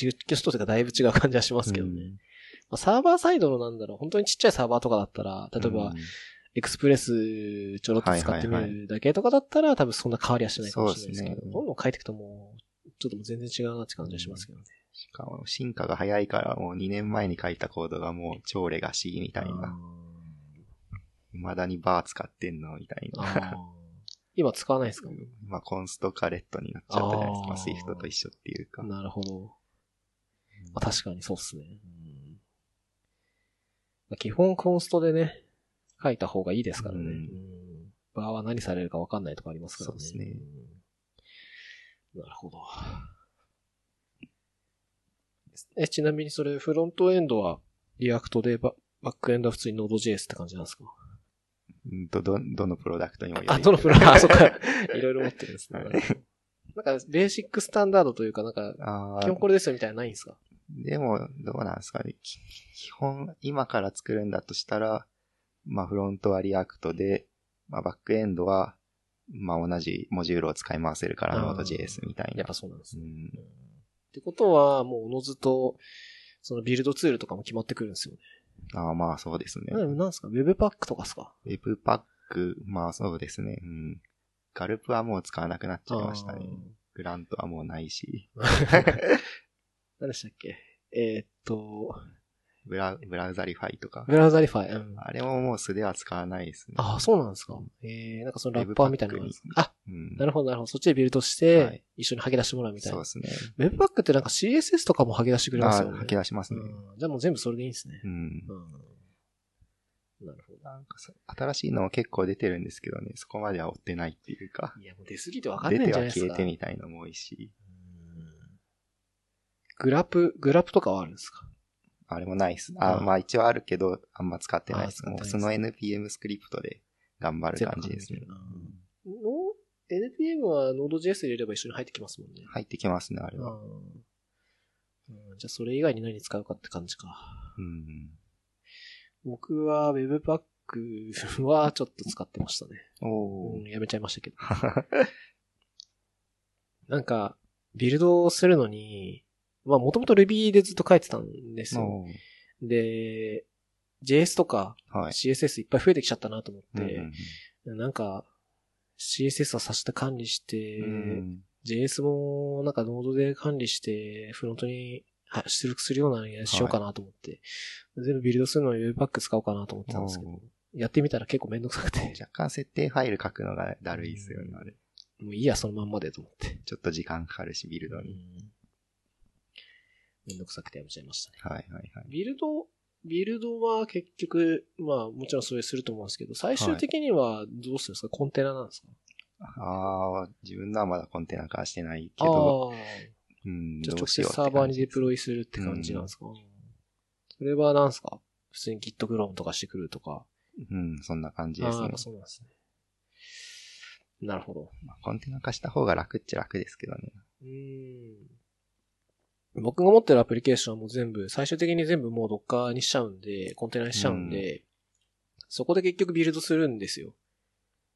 違う、一つがだいぶ違う感じはしますけどね。うんまあ、サーバーサイドのなんだろう、本当にちっちゃいサーバーとかだったら、例えば、うんエクスプレスちょろっと使ってみるだけとかだったら、多分そんな変わりはしないかもしれないですけど、どんどん変えていくともう、ちょっともう全然違うなって感じはしますけどね。しかも進化が早いからもう2年前に書いたコードがもう超レガシーみたいな。未だにバー使ってんのみたいな。今使わないですか？まあ const か let になっちゃったじゃないですか。スイフトと一緒っていうか。なるほど。まあ、確かにそうっすね。うんまあ、基本 const でね、書いた方がいいですからね。うんうん var は何されるか分かんないとかありますからね。そうですねうんなるほど。え、ちなみにそれ、フロントエンドは React でババックエンドは普通に Node.js って感じなんですか？うんと、ど、どのプロダクトにもあ、どのプロ、あ、そっか。いろいろ持ってるんですね。はいなんか、ベーシックスタンダードというか、なんか、基本これですよみたいなのないんですかでも、どうなんですかね。き基本、今から作るんだとしたら、まあ、フロントは React で、まあ、バックエンドは、まあ、同じモジュールを使い回せるから、あー Node.js みたいな。やっぱそうなんですね。うんってことは、もうおのずと、そのビルドツールとかも決まってくるんですよね。ああ、まあ、そうですね。ななんですか ?Webpack とかですか？Webpack、まあ、そうですね。うん。 gulp はもう使わなくなっちゃいましたね。 Grunt はもうないし、何でしたっけ？えーっと、ブラ Browserify とか。 Browserify。うん、あれももう素では使わないですね。あ、そうなんですか。えー、なんかそのラッパーみたいなあうん。なるほど、なるほど。そっちでビルドしはてい、一緒に吐き出してもらうみたいな。そうですね。Webpack ってなんか CSS とかも吐き出してくれますあよね。吐き出しますね。うんじゃあもう全部それでいいんですね。うん。うん。なるほなんかさ新しいのも結構出てるんですけどね、そこまでは追ってないっていうかど。、いや、もう出過ぎてわかん出ないじゃないですか。えてみたいのも多いし、うんグラプ、グラプとかはあるんですか？あれもないっす。あ、あまあ一応あるけど、あんま使ってないっすもうその NPM スクリプトで頑張る感じですね。NPM は Node.js 入れれば一緒に入ってきますもんね。入ってきますね、あれは。うんうんじゃあそれ以外に何使うかって感じか。うん。僕は Webpack はちょっと使ってましたね。おーうん、やめちゃいましたけど。なんか、ビルドをするのに、まあもともと Ruby でずっと書いてたんですよ。で、JS とかはい。CSS いっぱい増えてきちゃったなと思って、なんか、CSS をさせて管理して、うん。JS もなんかノードで管理して、フロントには出力するようなのにしようかなと思って、全部ビルドするのに Webpack 使おうかなと思ってたんですけど、やってみたら結構めんどくさくて、若干設定ファイル書くのがだるいっすよね、あれ。もういいや、そのまんまでと思って。ちょっと時間かかるし、ビルドに。うんめんどくさくてやめちゃいましたね。はいはいはい。ビルド、ビルドは結局、まあもちろんそれすると思うんですけど、最終的にはどうするんですか、コンテナなんですか？ああ、自分のはまだコンテナ化してないけど、ああ。うん、じゃあ直接サーバーにデプロイ。イするって感じなんですか、それは何ですか？普通に Git クローンとかしてくるとか。うん、そんな感じですねああ、。そうなんですね。なるほど。まあコンテナ化した方が楽っちゃ楽ですけどね。うーん。僕が持ってるアプリケーションはもう全部、最終的に全部もう Docker にしちゃうんで、コンテナにしちゃうんで、そこで結局ビルドするんですよ。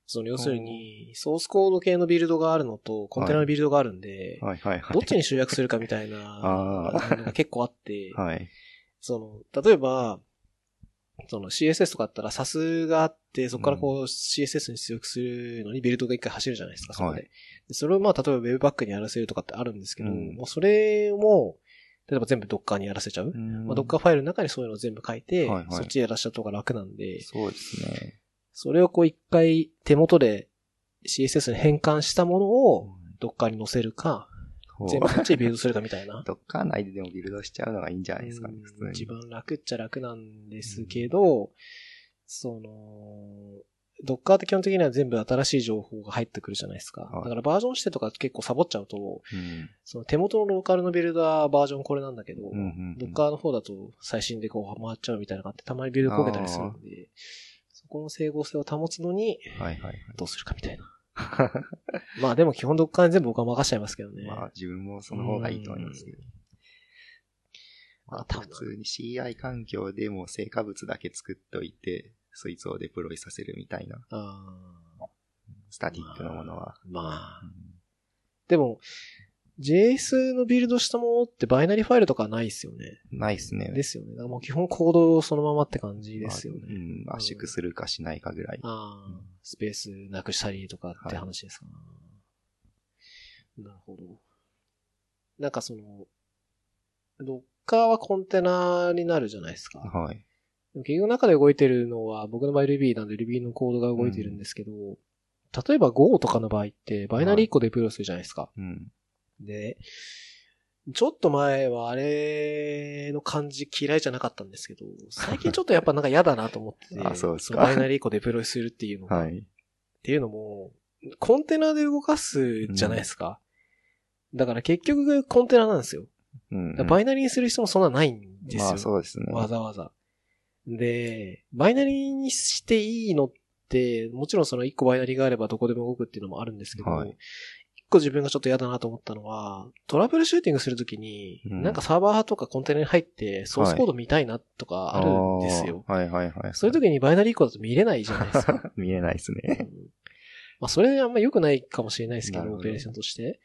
その要するに、ソースコード系のビルドがあるのと、コンテナのビルドがあるんで、はいはいはい。どっちに集約するかみたいな 結構あって、はい。その、例えば、その CSS とかあったら SAS があって、そこからこう CSS に出力するのにビルドが一回走るじゃないですか、そこで。はいでそれをまあ、例えば Webpack にやらせるとかってあるんですけど、うん。もうそれも、例えば全部 Docker にやらせちゃう。うん。まあ、Docker ファイルの中にそういうのを全部書いて、はいはい。そっちでやらしちゃった方が楽なんで、そうですね。それをこう一回手元で CSS に変換したものを Docker に載せるか、全部こっちでビルドするかみたいな。ドッカー内ででもビルドしちゃうのがいいんじゃないですかね、うん普通に。一番楽っちゃ楽なんですけど、その、ドッカーって基本的には全部新しい情報が入ってくるじゃないですか。はいだからバージョン指定とか結構サボっちゃうと、うん。その手元のローカルのビルドはバージョンこれなんだけど、うんうんうんドッカーの方だと最新でこう回っちゃうみたいなのがあって、たまにビルド焦げたりするんで、そこの整合性を保つのに、はいはいはい。どうするかみたいな。まあでも基本ドッカーに全部僕は任しちゃいますけどね。まあ自分もその方がいいと思いますけど。まあ普通に CI 環境でも成果物だけ作っといて、そいつをデプロイさせるみたいな、あスタティックのものは。ーまあう、んでも、JS のビルドしたものってバイナリーファイルとかはないですよね。ないっすね。ですよね。だからもう基本コードそのままって感じですよね。まあうん、圧縮するかしないかぐらい。ああ、スペースなくしたりとかって話ですかな。なるほど。なんかその、ドッカーはコンテナになるじゃないですか。はい。結局中で動いてるのは僕の場合 Ruby なんで Ruby のコードが動いてるんですけど、例えば Go とかの場合ってバイナリー1個でプロするじゃないですか。うん。で、ちょっと前はあれの感じ嫌いじゃなかったんですけど、最近ちょっとやっぱなんか嫌だなと思ってて、あそうですかのバイナリー個デプロイするっていうのが、っ はい。ていうのも、コンテナで動かすじゃないですか。だから結局コンテナなんですよ。うん、だからバイナリーにする必要もそんなないんですよ。まあそうですね。わざわざ。で、バイナリーにしていいのって、もちろんその1個バイナリーがあればどこでも動くっていうのもあるんですけど、はい1個自分がちょっと嫌だなと思ったのは、トラブルシューティングするときに、うんなんかサーバーとかコンテナに入ってソースコード見たいなとかあるんですよ。あーはいはいはい。そういう時にバイナリー1個だと見れないじゃないですか。見えないですうね。んまあそれあんま良くないかもしれないですけど、なるほどオペレーションとして。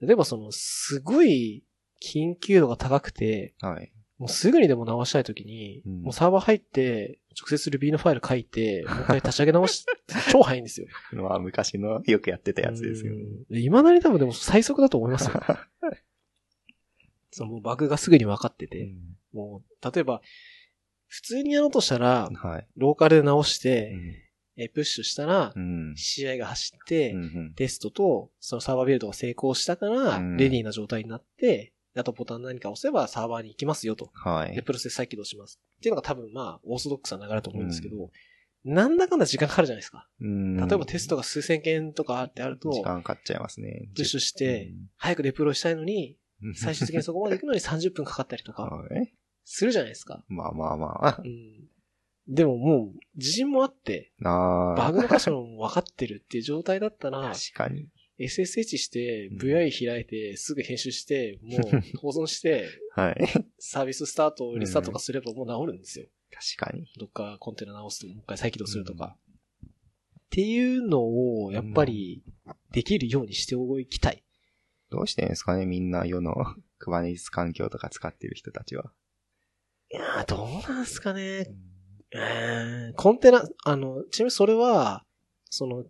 例えばその、すごい緊急度が高くて、はい。もうすぐにでも直したいときに、うんもうサーバー入って、直接 Ruby のファイル書いて、もう一回立ち上げ直し、超早いんですよ。まあ昔のよくやってたやつですよね。うん。未だに多分でも最速だと思いますよ。そう、もうバグがすぐに分かってて、もう、例えば、普通にやろうとしたら、はい。ローカルで直しうて、んえプッシュしたらう、ん。CI が走って、うんテストと、そのサーバービルドが成功したから、うんレディーな状態になって、あとボタン何か押せばサーバーに行きますよと。で、はい。プロセス再起動します。っていうのが多分まあ、オーソドックスな流れだと思うんですけど、なんだかんだ時間かかるじゃないですか。うん例えばテストが数千件とかあってあると、時間かかっちゃいますね。プッシュして、早くデプロイしたいのに、うん最終的にそこまで行くのに30分かかったりとか、はい。するじゃないですか。まあまあまあ。うん。でももう、自信もあって。バグの箇所も分かってるっていう状態だったら、確かに。SSH して、うん VI 開いて、すぐ編集して、もう保存して、はい。サービススタート、リスタートとかすればもう治るんですよ。確かに。どっかコンテナ直すともう一回再起動するとか。っていうのを、やっぱり、できるようにしておきたい。どうしてんですかねみんな世の Kubernetes 環境とか使ってる人たちは。いやー、どうなんすかね。えーコンテナ、あの、ちなみにそれは、その、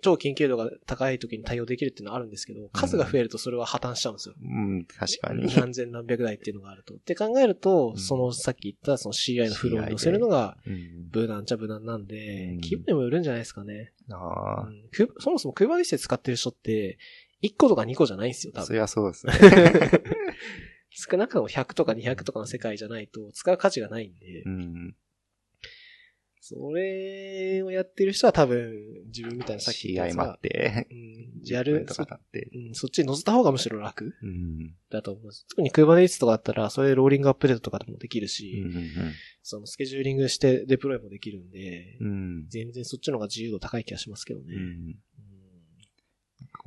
超緊急度が高い時に対応できるっていうのはあるんですけど、数が増えるとそれは破綻しちゃうんですよ。うん、確かに。何千何百台っていうのがあると。って考えると、うんそのさっき言ったその CI のフローに乗せるのがうん。無難っちゃ無難なんでうん、規模にもよるんじゃないですかね。ああ、うんクそもそも Kubernetes 使ってる人って、1個とか2個じゃないんですよ、多分。そりゃそうですね。少なくとも100とか200とかの世界じゃないと使う価値がないんで、うん。それをやってる人は多分自分みたいなさっき言ったやっは、て、うん、やる10分とか経って。うん、そっちに乗せた方がむしろ楽うん。だと思います。特に Kubernetes とかだったら、それローリングアップデートとかでもできるうし、ん。そのスケジューリングしてデプロイもできるんで、うん。全然そっちの方が自由度高い気がしますけどね。うん。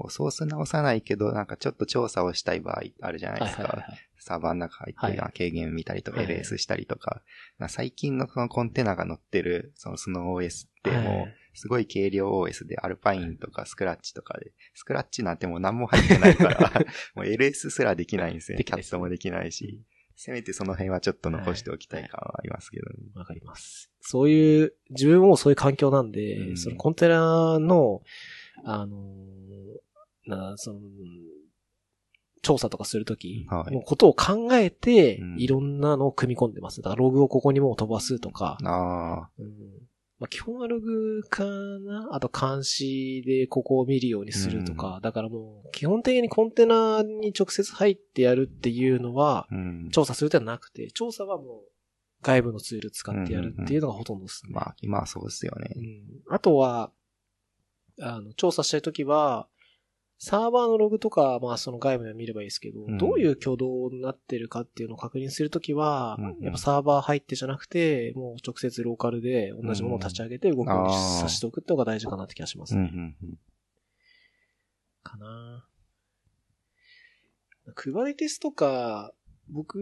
ソース直さないけど、なんかちょっと調査をしたい場合あるじゃないですか。はいはいはい。サーバーの中入って、はい軽減見たりとか、はい LS したりとか。な最近のそのコンテナが載ってる、そのスノー OS ってもう、すごい軽量 OS で、アルパインとかスクラッチとかで、スクラッチなんてもう何も入ってないから、もう LS すらできないんですよね。キャットもできないし。せめてその辺はちょっと残しておきたい感はありますけどね。わかります。そういう、自分もそういう環境なんで、うんそのコンテナの、あのーな、その、調査とかするとき、はい。のことを考えて、うん。いろんなのを組み込んでます。だからログをここにもう飛ばすとか、あうん。まあ、基本はログかな。あと監視でここを見るようにするとか、だからもう基本的にコンテナに直接入ってやるっていうのは。調査するではなくて、調査はもう外部のツール使ってやるっていうのがほとんどですね。まあ、今はそうですよね。う。ん、あとは、あの、調査したいときは、サーバーのログとか、まあその外部で見ればいいですけど、うんどういう挙動になってるかっていうのを確認するときは、うんうんやっぱサーバー入ってじゃなくて、もう直接ローカルで同じものを立ち上げて動くようにさせておくっていうのが大事かなって気がしますうんうね。んうん。かなクバネテスとか、僕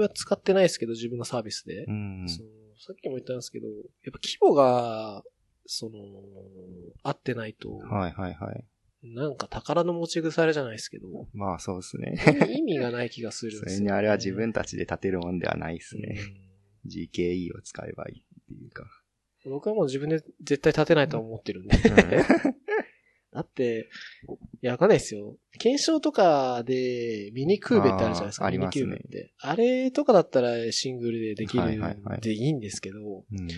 は使ってないですけど、自分のサービスで。うん。そのさっきも言ったんですけど、やっぱ規模が、その、合ってないと、はいはいはい。なんか宝の持ち腐れじゃないですけど、まあそうですね。意味がない気がするんそですよ、れにあれは自分たちで立てるもんではないですね。うん GKE を使えばいいっていうか。僕はもう自分で絶対立てないと思ってるんで。だって、いや、わかんないですよ。検証とかで、ミニクーベってあるじゃないですか。ありますねミニキューベって。あれとかだったらシングルでできるんでいいんですけど、うん。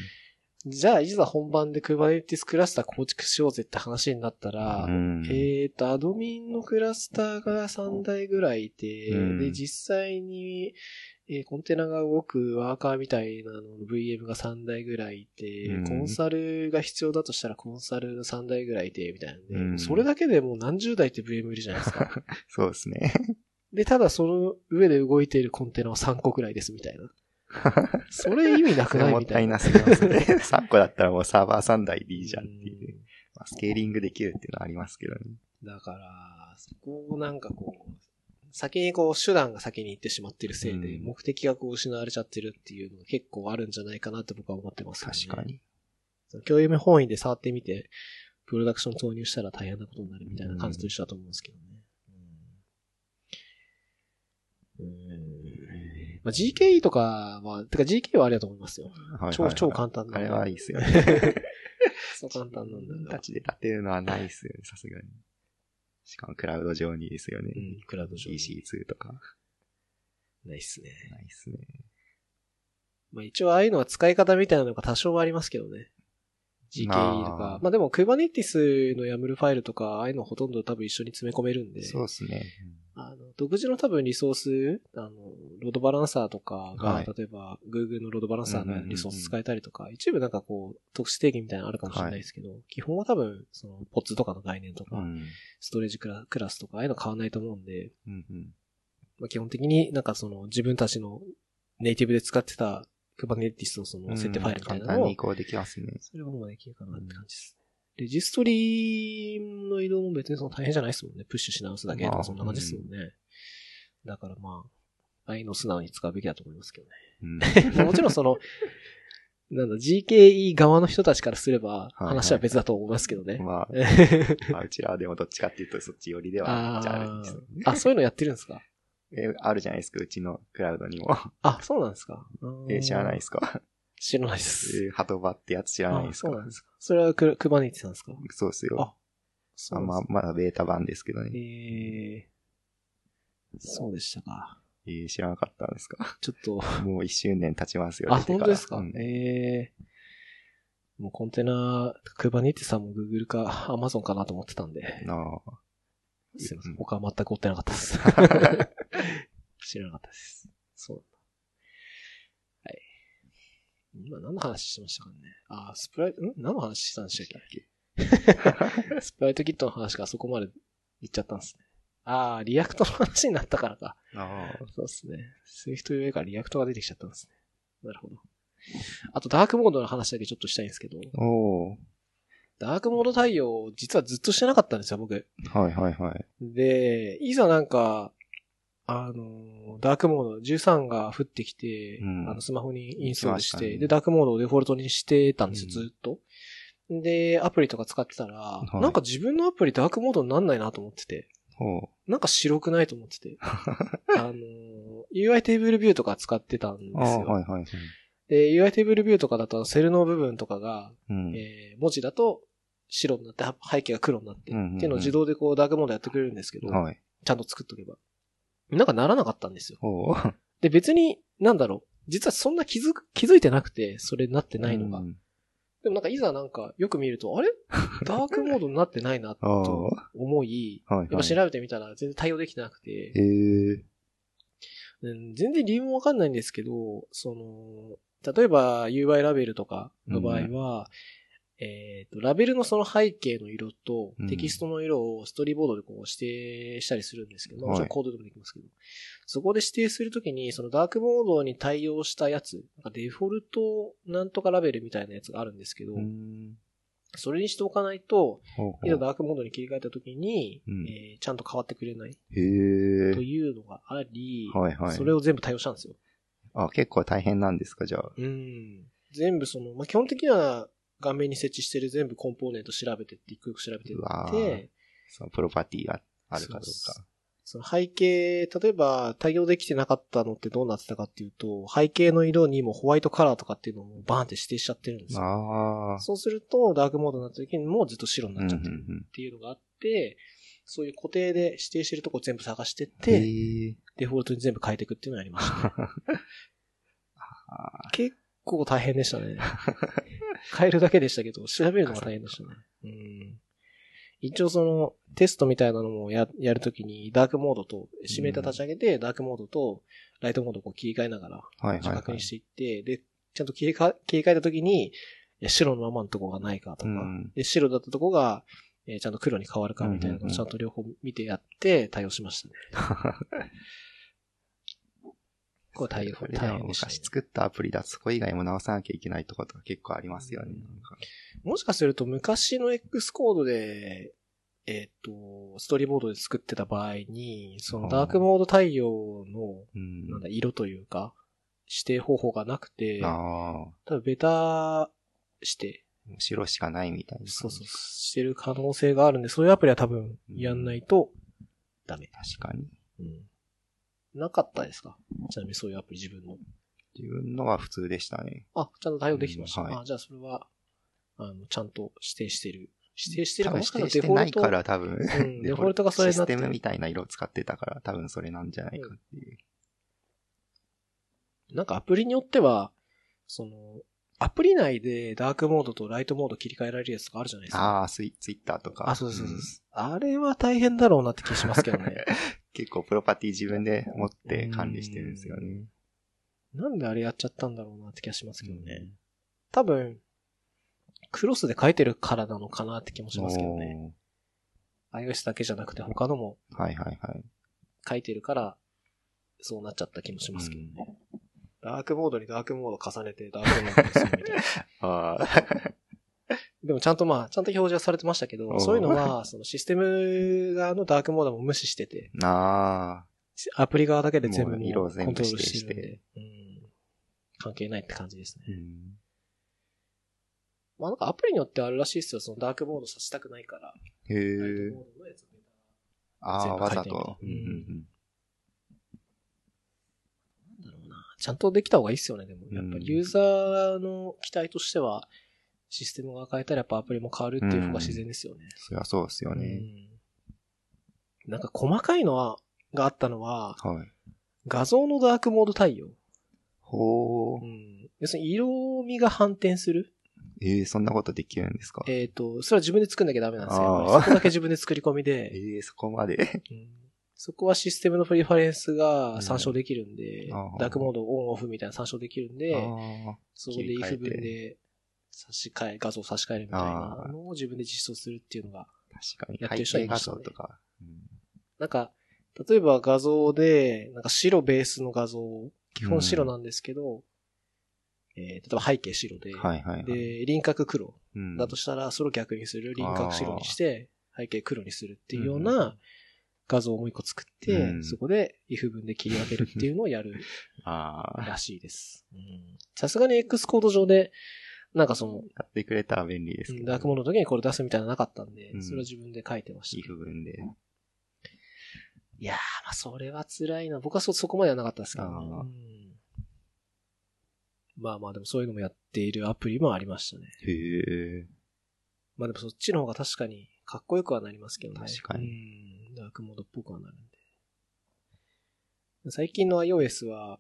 じゃあ、いざ本番で Kubernetes クラスター構築しようぜって話になったら、うんえっ、と、アドミンのクラスターが3台ぐらいいて、うんで、実際に、えーコンテナが動くワーカーみたいなのの VM が3台ぐらいいて、うんコンサルが必要だとしたらコンサル3台ぐらいいて、みたいなんで、うんそれだけでもう何十台って VM いるじゃないですか。そうですね。で、ただその上で動いているコンテナは3個くらいですみたいな。それ意味なくないもったいみたいな。なすぎますね。3個 だったらもうサーバー3台でいいじゃんっていう。うんまあ、スケーリングできるっていうのはありますけどね。だから、そこをなんかこう、先にこう手段が先に行ってしまってるせいで、うん目的がこう失われちゃってるっていうのが結構あるんじゃないかなって僕は思ってます、ね。確か。に。共有面本位で触ってみて、プロダクション投入したら大変なことになるみたいな感じと一緒だと思うんですけどね。うん。うんまあ、GKE とかは、てか GKE はありだと思いますよ。超、はいはいはい超簡単なあれはいいっすよね。そう簡単なんだ自分たちで立てるのはないっすよね、さすがに。しかもクラウド上にですよね。うん、クラウド上に EC2 とか。ないっすね。ないっすね。まあ一応ああいうのは使い方みたいなのが多少はありますけどね。GKE とか。あーまあでも Kubernetes の YAML ファイルとか、ああいうのほとんど多分一緒に詰め込めるんで。そうっすね。あの、独自の多分リソース、あの、ロードバランサーとかが、はい例えば Google のロードバランサーのリソース使えたりとか、一部なんかこう、特殊定義みたいなのあるかもしれないですけど、基本は多分、その、ポッツとかの概念とか、うん。ストレージクラクラスとか、ああいうの変わんないと思うんで、うんうん。まあ、基本的になんかその、自分たちのネイティブで使ってた Kubernetes のその、設定ファイルみたいなのを簡単に移、行できますね。それがもうできるかなって感じです。レジストリの移動も別にその大変じゃないですもんね。プッシュし直すだけとまあかそんな感じですもんね。だからまあ、ああいうのを素直に使うべきだと思いますけどうん。ね。まあもちろんその、なんだ、GKE 側の人たちからすれば、はい話は別だと思いますけどね。まあ、まあ、うちらはでもどっちかっていうとそっち寄りでは、あるんですよね。ーあ、そういうのやってるんですか？え、あるじゃないですか、うちのクラウドにも。あ、そうなんですか。え、知らないですか。知らないです。えーハトバってやつ知らないですかあそうなんですか。それはく、クバネティさんですか？そうですよ。あそうあまあまだベータ版ですけどね。えー、そうでしたか。えー知らなかったんですか？ちょっと、もう一周年経ちますよ。あ、本当ですか、うんえー、もうコンテナ、 Kubernetes さんも Google か Amazon かなと思ってたんで。ああすいません僕は全く追ってなかったです。知らなかったです。そうなんだ。はい。今何の話してましたかね。あ、 Sprite、ん？何の話したんでしたっけ？SpriteKit の話がそこまで行っちゃったんですね。ああ、 React の話になったからか。ああそうですね。スイフト UI から React が出てきちゃったんですね。なるほど。あと、ダークモードの話だけちょっとしたいんですけど、おーダークモード対応、実はずっとしてなかったんですよ、僕。はいはいはい。で、いざなんか、あの、ダークモード13が降ってきて、うんあの、スマホにインストールして、ねで、ダークモードをデフォルトにしてたんですよ、うんずっと。で、アプリとか使ってたら、いなんか自分のアプリダークモードになんないなと思ってて。なんか白くないと思ってて、あの、UI テーブルビューとか使ってたんですよ。はいはいはい。で、UI テーブルビューとかだと、セルの部分とかが、うん。えー文字だと白になって、背景が黒になって、っていうのを自動でこうダークモードやってくれるんですけど、はい。ちゃんと作っとけば。なんかならなかったんですよ。で、別に、なんだろう。実はそんな気づく、気づいてなくて、それになってないのが。うんでもなんかいざなんか、よく見ると、あれ？ダークモードになってないな、と思い、はいはい。やっぱ調べてみたら全然対応できてなくて、全然理由もわかんないんですけど、その、例えば UI ラベルとかの場合は、えっ、と、ラベルのその背景の色とうんテキストの色をストーリーボードでこう指定したりするんですけど、まあもちろんはいコードでもできますけど、そこで指定するときに、そのダークモードに対応したやつ、なんかデフォルトなんとかラベルみたいなやつがあるんですけど、うん。それにしておかないと。いざダークモードに切り替えたときに、うんえーちゃんと変わってくれないと。いうのがあり、はいはい。それを全部対応したんですよ。あ、結構大変なんですか、じゃあ。うん。全部その、まあ、基本的には画面に設置してる全部コンポーネント調べてって、一個一個調べてって、そのプロパティがあるかどうか。その背景、例えば対応できてなかったのってどうなってたかっていうと、背景の色にもホワイトカラーとかっていうのもバーンって指定しちゃってるんですよ。そうすると、ダークモードになった時にもうずっと白にうなんっちゃってるうんうんっていうのがあって、そういう固定で指定してるとこ全部探してっへて、え。デフォルトに全部変えていくっていうのをやりました。あ結構大変でしたね。変えるだけでしたけど、調べるのが大変でしたね。うん。一応その、テストみたいなのもや、やるときに、ダークモードと、シミュレーター立ち上げて、ダークモードと、ライトモードをこう切り替えながら。確認していって、で、ちゃんと切りか切り替えたときに、白のままのとこがないかとか、うんで、白だったとこが、えーちゃんと黒に変わるかみたいなのをちゃんと両方見てやって対応しましたね。これ対応、それでも大変でした、ね昔。作ったアプリだとそこ以外も直さなきゃいけないとことか結構ありますよね。もしかすると昔の X コードで、えっ、と、ストーリーボードで作ってた場合に、そのダークモード対応の、うん。なんだ、色というか、指定方法がなくて。多分ベタして、白しかないみたいな。そうそう、してる可能性があるんで、そういうアプリは多分やんないとダメ。確かに。うん。なかったですか？ちなみにそういうアプリ自分の。自分のは普通でしたね。あ、ちゃんと対応できてました。うんはいあ、じゃあそれは、あの、ちゃんと指定してる。指定してるかもしか指定してないから多分、うんデフォルトがそれになってるシステムみたいな色を使ってたから多分それなんじゃないかっていう。なんかアプリによっては、その、アプリ内でダークモードとライトモード切り替えられるやつがあるじゃないですか。ああ、ツイツイッターとか。あ、そうそうそうんあれは大変だろうなって気しますけどね。結構プロパティ自分で持って管理してるんですよね。なんであれやっちゃったんだろうなって気がしますけどね。多分、クロスで書いてるからなのかなって気もしますけどね。iOS だけじゃなくて他のもはいはいはい。書いてるから、そうなっちゃった気もしますけどね。ダークモードにダークモード重ねてダークモードにするみたいな。ああ。でもちゃんとまあ、ちゃんと表示はされてましたけど、そういうのは、そのシステム側のダークモードも無視してて、あアプリ側だけで全部コントロールしてるん指で、うん、関係ないって感じですね。ー。うん。まあなんかアプリによってあるらしいですよ、そのダークモードさせたくないから。へえああ、わざと。うんうんうんなんだろうな。ちゃんとできた方がいいっすよね、でも。やっぱうんりユーザーの期待としては、システムが変えたらやっぱアプリも変わるっていう方が自然ですよね。そりゃそうですよね。うんなんか細かいのは、があったのは、はい。画像のダークモード対応。ほー。うん。要するに色味が反転する。えー、そんなことできるんですか？えっ、と、それは自分で作んなきゃダメなんですよ。そこだけ自分で作り込みで、えー、そこまで。うんそこはシステムのプリファレンスが参照できるんで、ダークモードオンオフみたいな参照できるんで、あそこで if 文で差し替え、画像を差し替えるみたいなのを自分で実装するっていうのが、ー確かに。やってる人はいましたね。像とか。うん。なんか、例えば画像で、なんか白ベースの画像、基本白なんですけど、えー例えば背景白で、はいはいはい。で、輪郭黒うん。だとしたら、それを逆にする、輪郭白にして、背景黒にするっていうよううんな画像をもう一個作って、うんそこで if 文で切り分けるっていうのをやる らしいです。うんさすがに X コード上で、なんかその、やってくれたら便利ですけど。ダークモードの時にこれ出すみたいなのなかったんで、うんそれは自分で書いてましたいい。部分で。いやー、まあそれは辛いな。僕はそ、そこまではなかったですけどね、まあまあでもそういうのもやっているアプリもありましたね。へえ。まあでもそっちの方が確かにかっこよくはなりますけどね。確かにうん。ダークモードっぽくはなるんで。最近の iOS は、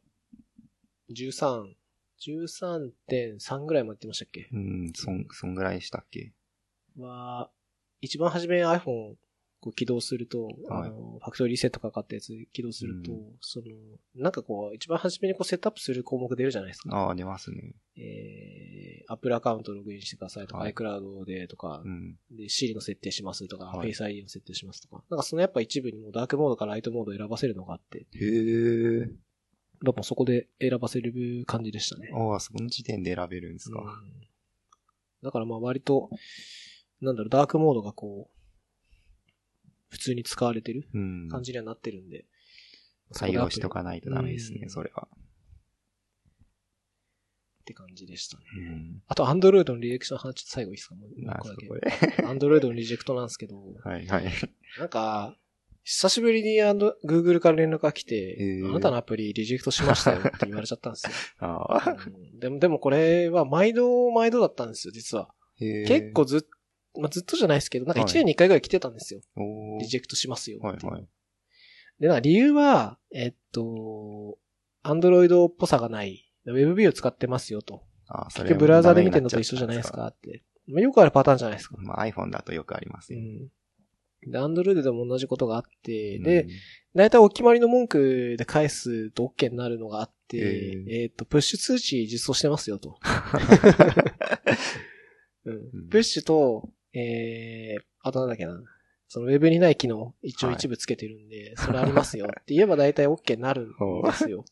13、13.3ぐらいまでってましたっけ？うん、そん、そんぐらいしたっけ？は、一番初め iPhone こう起動すると、はいあの、ファクトリーリセットかかったやつ起動すると、うんその、なんかこう、一番初めにこうセットアップする項目出るじゃないですか。ああ、出ますね。えー、Apple アカウントログインしてくださいとか、はい iCloud でとかう、ん。で、Siri の設定しますとか、はい Face ID の設定しますとか。なんかそのやっぱ一部にもうダークモードからライトモードを選ばせるのがあって、へえ。やっぱそこで選ばせる感じでしたね。ああ、その時点で選べるんですか。うんだからまあ割と、なんだろう、ダークモードがこう、普通に使われてるうん。感じにはなってるんで。対応しとかないとダメですね、うんそれは。って感じでしたね。うん。あと、アンドロイドのリジェクションの話、最後いいですか？もうな一個だけ。アンドロイドのリジェクトなんですけど、はいはい。なんか、久しぶりにアンド、Google から連絡が来て、へーあなたのアプリリジェクトしましたよって言われちゃったんですよ。ああ。うんでも、でもこれは毎度毎度だったんですよ、実は。結構ずっ、まあ、ずっとじゃないですけど、なんかはい1年に1回ぐらい来てたんですよ。リジェクトしますよ。はいはい。で、な理由は、えっと、アンドロイドっぽさがない、WebView を使ってますよと。ああ、そ結局ブラウザで見てるのと一緒じゃないですかって。まあよくあるパターンじゃないですか。まあ iPhone だとよくありますよ。うん。で、アンドロイドでも同じことがあって、うんで、、だいたいお決まりの文句で返すと OK になるのがあって、ええっ、と、プッシュ通知実装してますよと。うんうんプッシュと、えー、あとなんだっけな。そのウェブにない機能、一応はい一部つけてるんで、それありますよ って言えば大体 OK になるんですよ。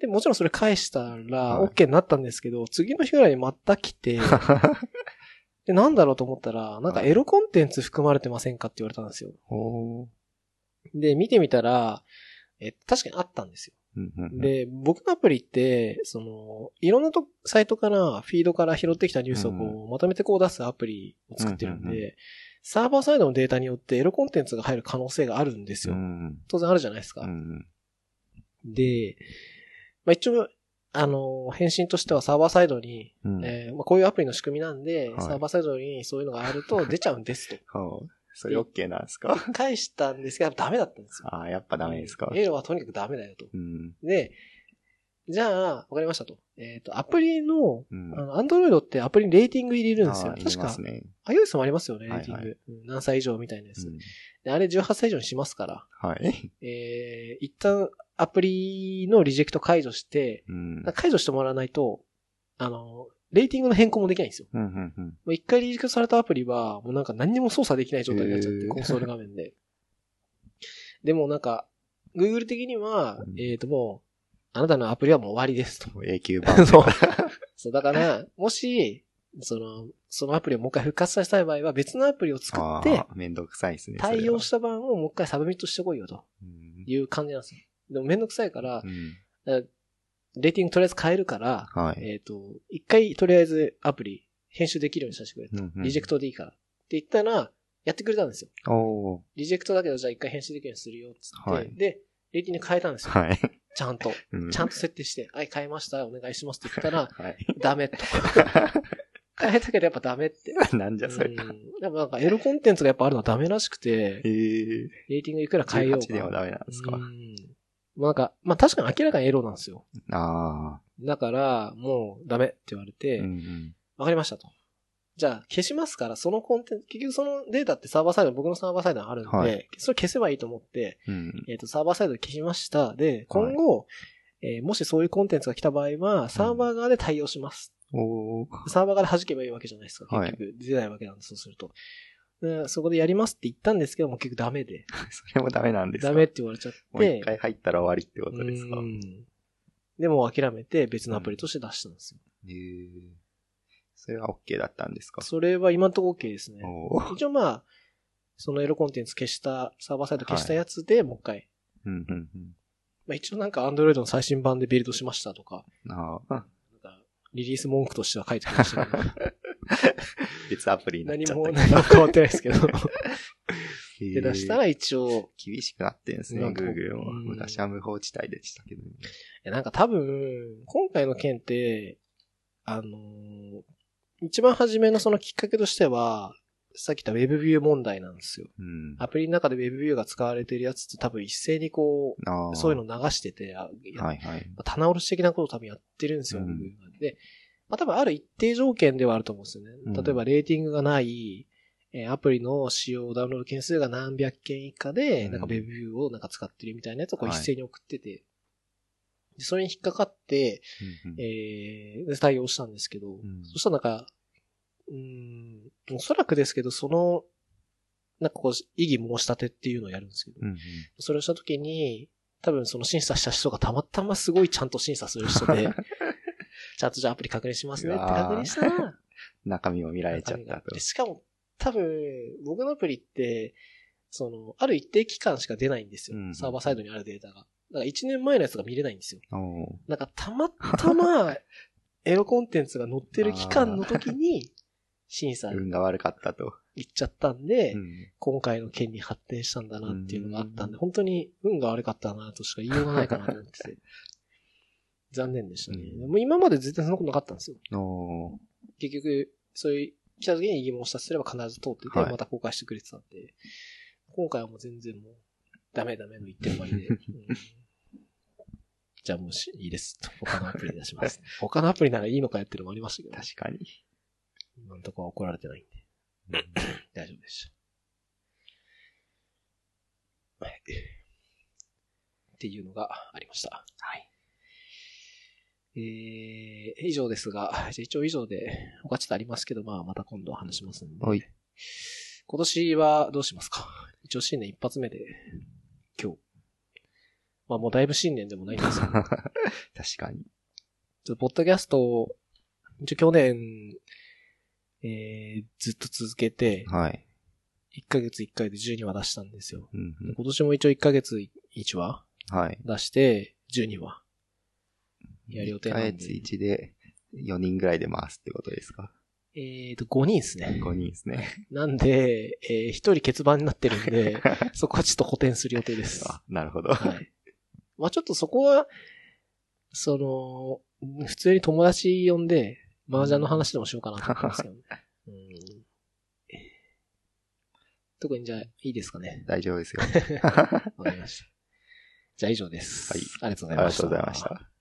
で、もちろんそれ返したらはい OK になったんですけど、次の日ぐらいにまた来て、で、なんだろうと思ったら、なんかエロコンテンツ含まれてませんかって言われたんですよ。で、見てみたら、え、確かにあったんですよ。で、僕のアプリって、その、いろんなとサイトから、フィードから拾ってきたニュースをこう、まとめてこう出すアプリを作ってるんで、サーバーサイドのデータによってエロコンテンツが入る可能性があるんですよ。うん当然あるじゃないですか。うんで、まあ、一応、あの、返信としてはサーバーサイドに、うん。えーまあ、こういうアプリの仕組みなんで、はいサーバーサイドにそういうのがあると出ちゃうんですと。それ OK なんですか？返したんですけど、ダメだったんですよ。ああ、やっぱダメですか？エロはとにかくダメだよと。うん。で、じゃあ、わかりましたと。えっ、と、アプリの、うん。あの、アンドロイドってアプリにレーティング入れるんですよ。確かれます、ね。iOS もありますよね、レはいーティング。うん何歳以上みたいなやつ。うんであれ18歳以上にしますから、はい。えー、一旦アプリのリジェクト解除して、うん。解除してもらわないと、あの、レーティングの変更もできないんですよ。うんうんうん。もう一回リジェクトされたアプリは、もうなんか何にも操作できない状態になっちゃって、コンソール画面で。でもなんか、Google 的には、うんえっ、ともう、あなたのアプリはもう終わりですと。永久版。そう。そう、だから、もし、その、そのアプリをもう一回復活させたい場合は別のアプリを作あって、あ、めんどくさいですね。対応しした版をもう一回サブミットしてこいよとうんいう感じなんですよ。でもめんどくさいからう、ん。レーティングとりあえず変えるから、はい。えっ、と、一回とりあえずアプリ編集できるようにさせてくれと。うんうんリジェクトでいいから。って言ったら、やってくれたんですよ。リジェクトだけどじゃあ一回編集できるようにするよっつって、はいで、レーティング変えたんですよ。はい。ちゃんと。うんちゃんと設定して、はい、変えました、お願いしますって言ったら、はい。ダメと。変えたけどやっぱダメって。なんじゃそれ。うん。でもなんかエロコンテンツがやっぱあるのはダメらしくて、えー、レーティングいくら変えよう18でもか。ダメなんですか。うん。まあなんか、まあ確かに明らかにエロなんですよ。あだから、もうダメって言われて、あ。うわ、んうん。かりましたと。じゃあ消しますから、そのコンテンツ、結局そのデータってサーバーサイド、僕のサーバーサイドにあるんで、はいそれ消せばいいと思って、うん。えっ、と、サーバーサイドで消しました。で、今後、えーもしそういうコンテンツが来た場合は、サーバー側で対応します。おー。サーバー側で弾けばいいわけじゃないですか。はい結局、出ないわけなんで、そうすると。でそこでやりますって言ったんですけども、結局ダメで。それもダメなんですか？ダメって言われちゃって。もう一回入ったら終わりってことですか？うんでも諦めて別のアプリとして出したんですよ。えー、それは OK だったんですか？それは今んとこ OK ですね。一応まあ、そのエロコンテンツ消した、サーバーサイド消したやつでもう一回。うんうんまあ一応なんか Android の最新版でビルドしましたとか、うん。ああ。なんかリリース文句としては書いてきましたけど、別アプリになっ何ちゃったも、何も変わってないですけど。で出したら一応、厳しくなってんですね、Google も。うん昔は無法地帯でしたけど。いやなんか多分、今回の件って、あのー一番初めのそのきっかけとしては、さっき言った WebView 問題なんですよ。うん。アプリの中で WebView が使われてるやつって多分一斉にこあう、そういうの流してて、はいはい。棚卸し的なことを多分やってるんですよ、うんで、まあ多分ある一定条件ではあると思うんですよね。うん。例えばレーティングがない、えーアプリの使用ダウンロード件数が何百件以下で、うん。なんか WebView をなんか使ってるみたいなやつをこうはい。一斉に送ってて、でそれに引っかかって、うんうん。えーで対応したんですけど、ん。そしたらなんか、うーん、おそらくですけど、その、なんかこう、異議申し立てっていうのをやるんですけど、うんうん。それをしたときに、多分その審査した人がたまたますごいちゃんと審査する人で、ちゃんとじゃあアプリ確認しますねって確認したら、中身を見られちゃったとで。しかも、多分、僕のアプリって、その、ある一定期間しか出ないんですよ。うんサーバーサイドにあるデータが。だから1年前のやつが見れないんですよ。なんかたまたま、エロコンテンツが載ってる期間の時に、審査運が悪かったと。行っちゃったんで、うん今回の件に発展したんだなっていうのがあったんで、うん本当に運が悪かったなとしか言いようがないかなと思ってて。残念でしたね。うんでも今まで絶対そんなことなかったんですよ。結局、そういう、来た時に疑問したすれば必ず通ってて、はいまた公開してくれてたんで、今回はもう全然もう、ダメダメの言ってる終わりで。うんじゃあもうしいいです。他のアプリ出します。他のアプリならいいのかやってるのもありましたけど、確かに。今のところは怒られてないんで、大丈夫でした。はい。っていうのがありました。はい。えー、以上ですが、じゃあ一応以上で、他ちょっとありますけど、まあまた今度話しますんで。はい今年はどうしますか？一応新年一発目で、今日。まあもうだいぶ新年でもないんですけど、確かに。ちょっとポッドキャストを、一応去年、えー、ずっと続けて、はい。1ヶ月1回で12話出したんですよ。うんうん今年も一応1ヶ月1話はい。出して、12話。やる予定なんで1ヶ月1で4人ぐらいで回すってことですか？えーと、5人ですね。?5 人ですね。なんで、えー、1人欠番になってるんで、そこはちょっと補填する予定です。あ、なるほど。はい。まあちょっとそこは、その、普通に友達呼んで、麻雀の話でもしようかなと思ってますけどね。うん。特にじゃあ、いいですかね。大丈夫ですよ。わかりました。じゃあ以上です。はいありがとうございありがました。とうございました。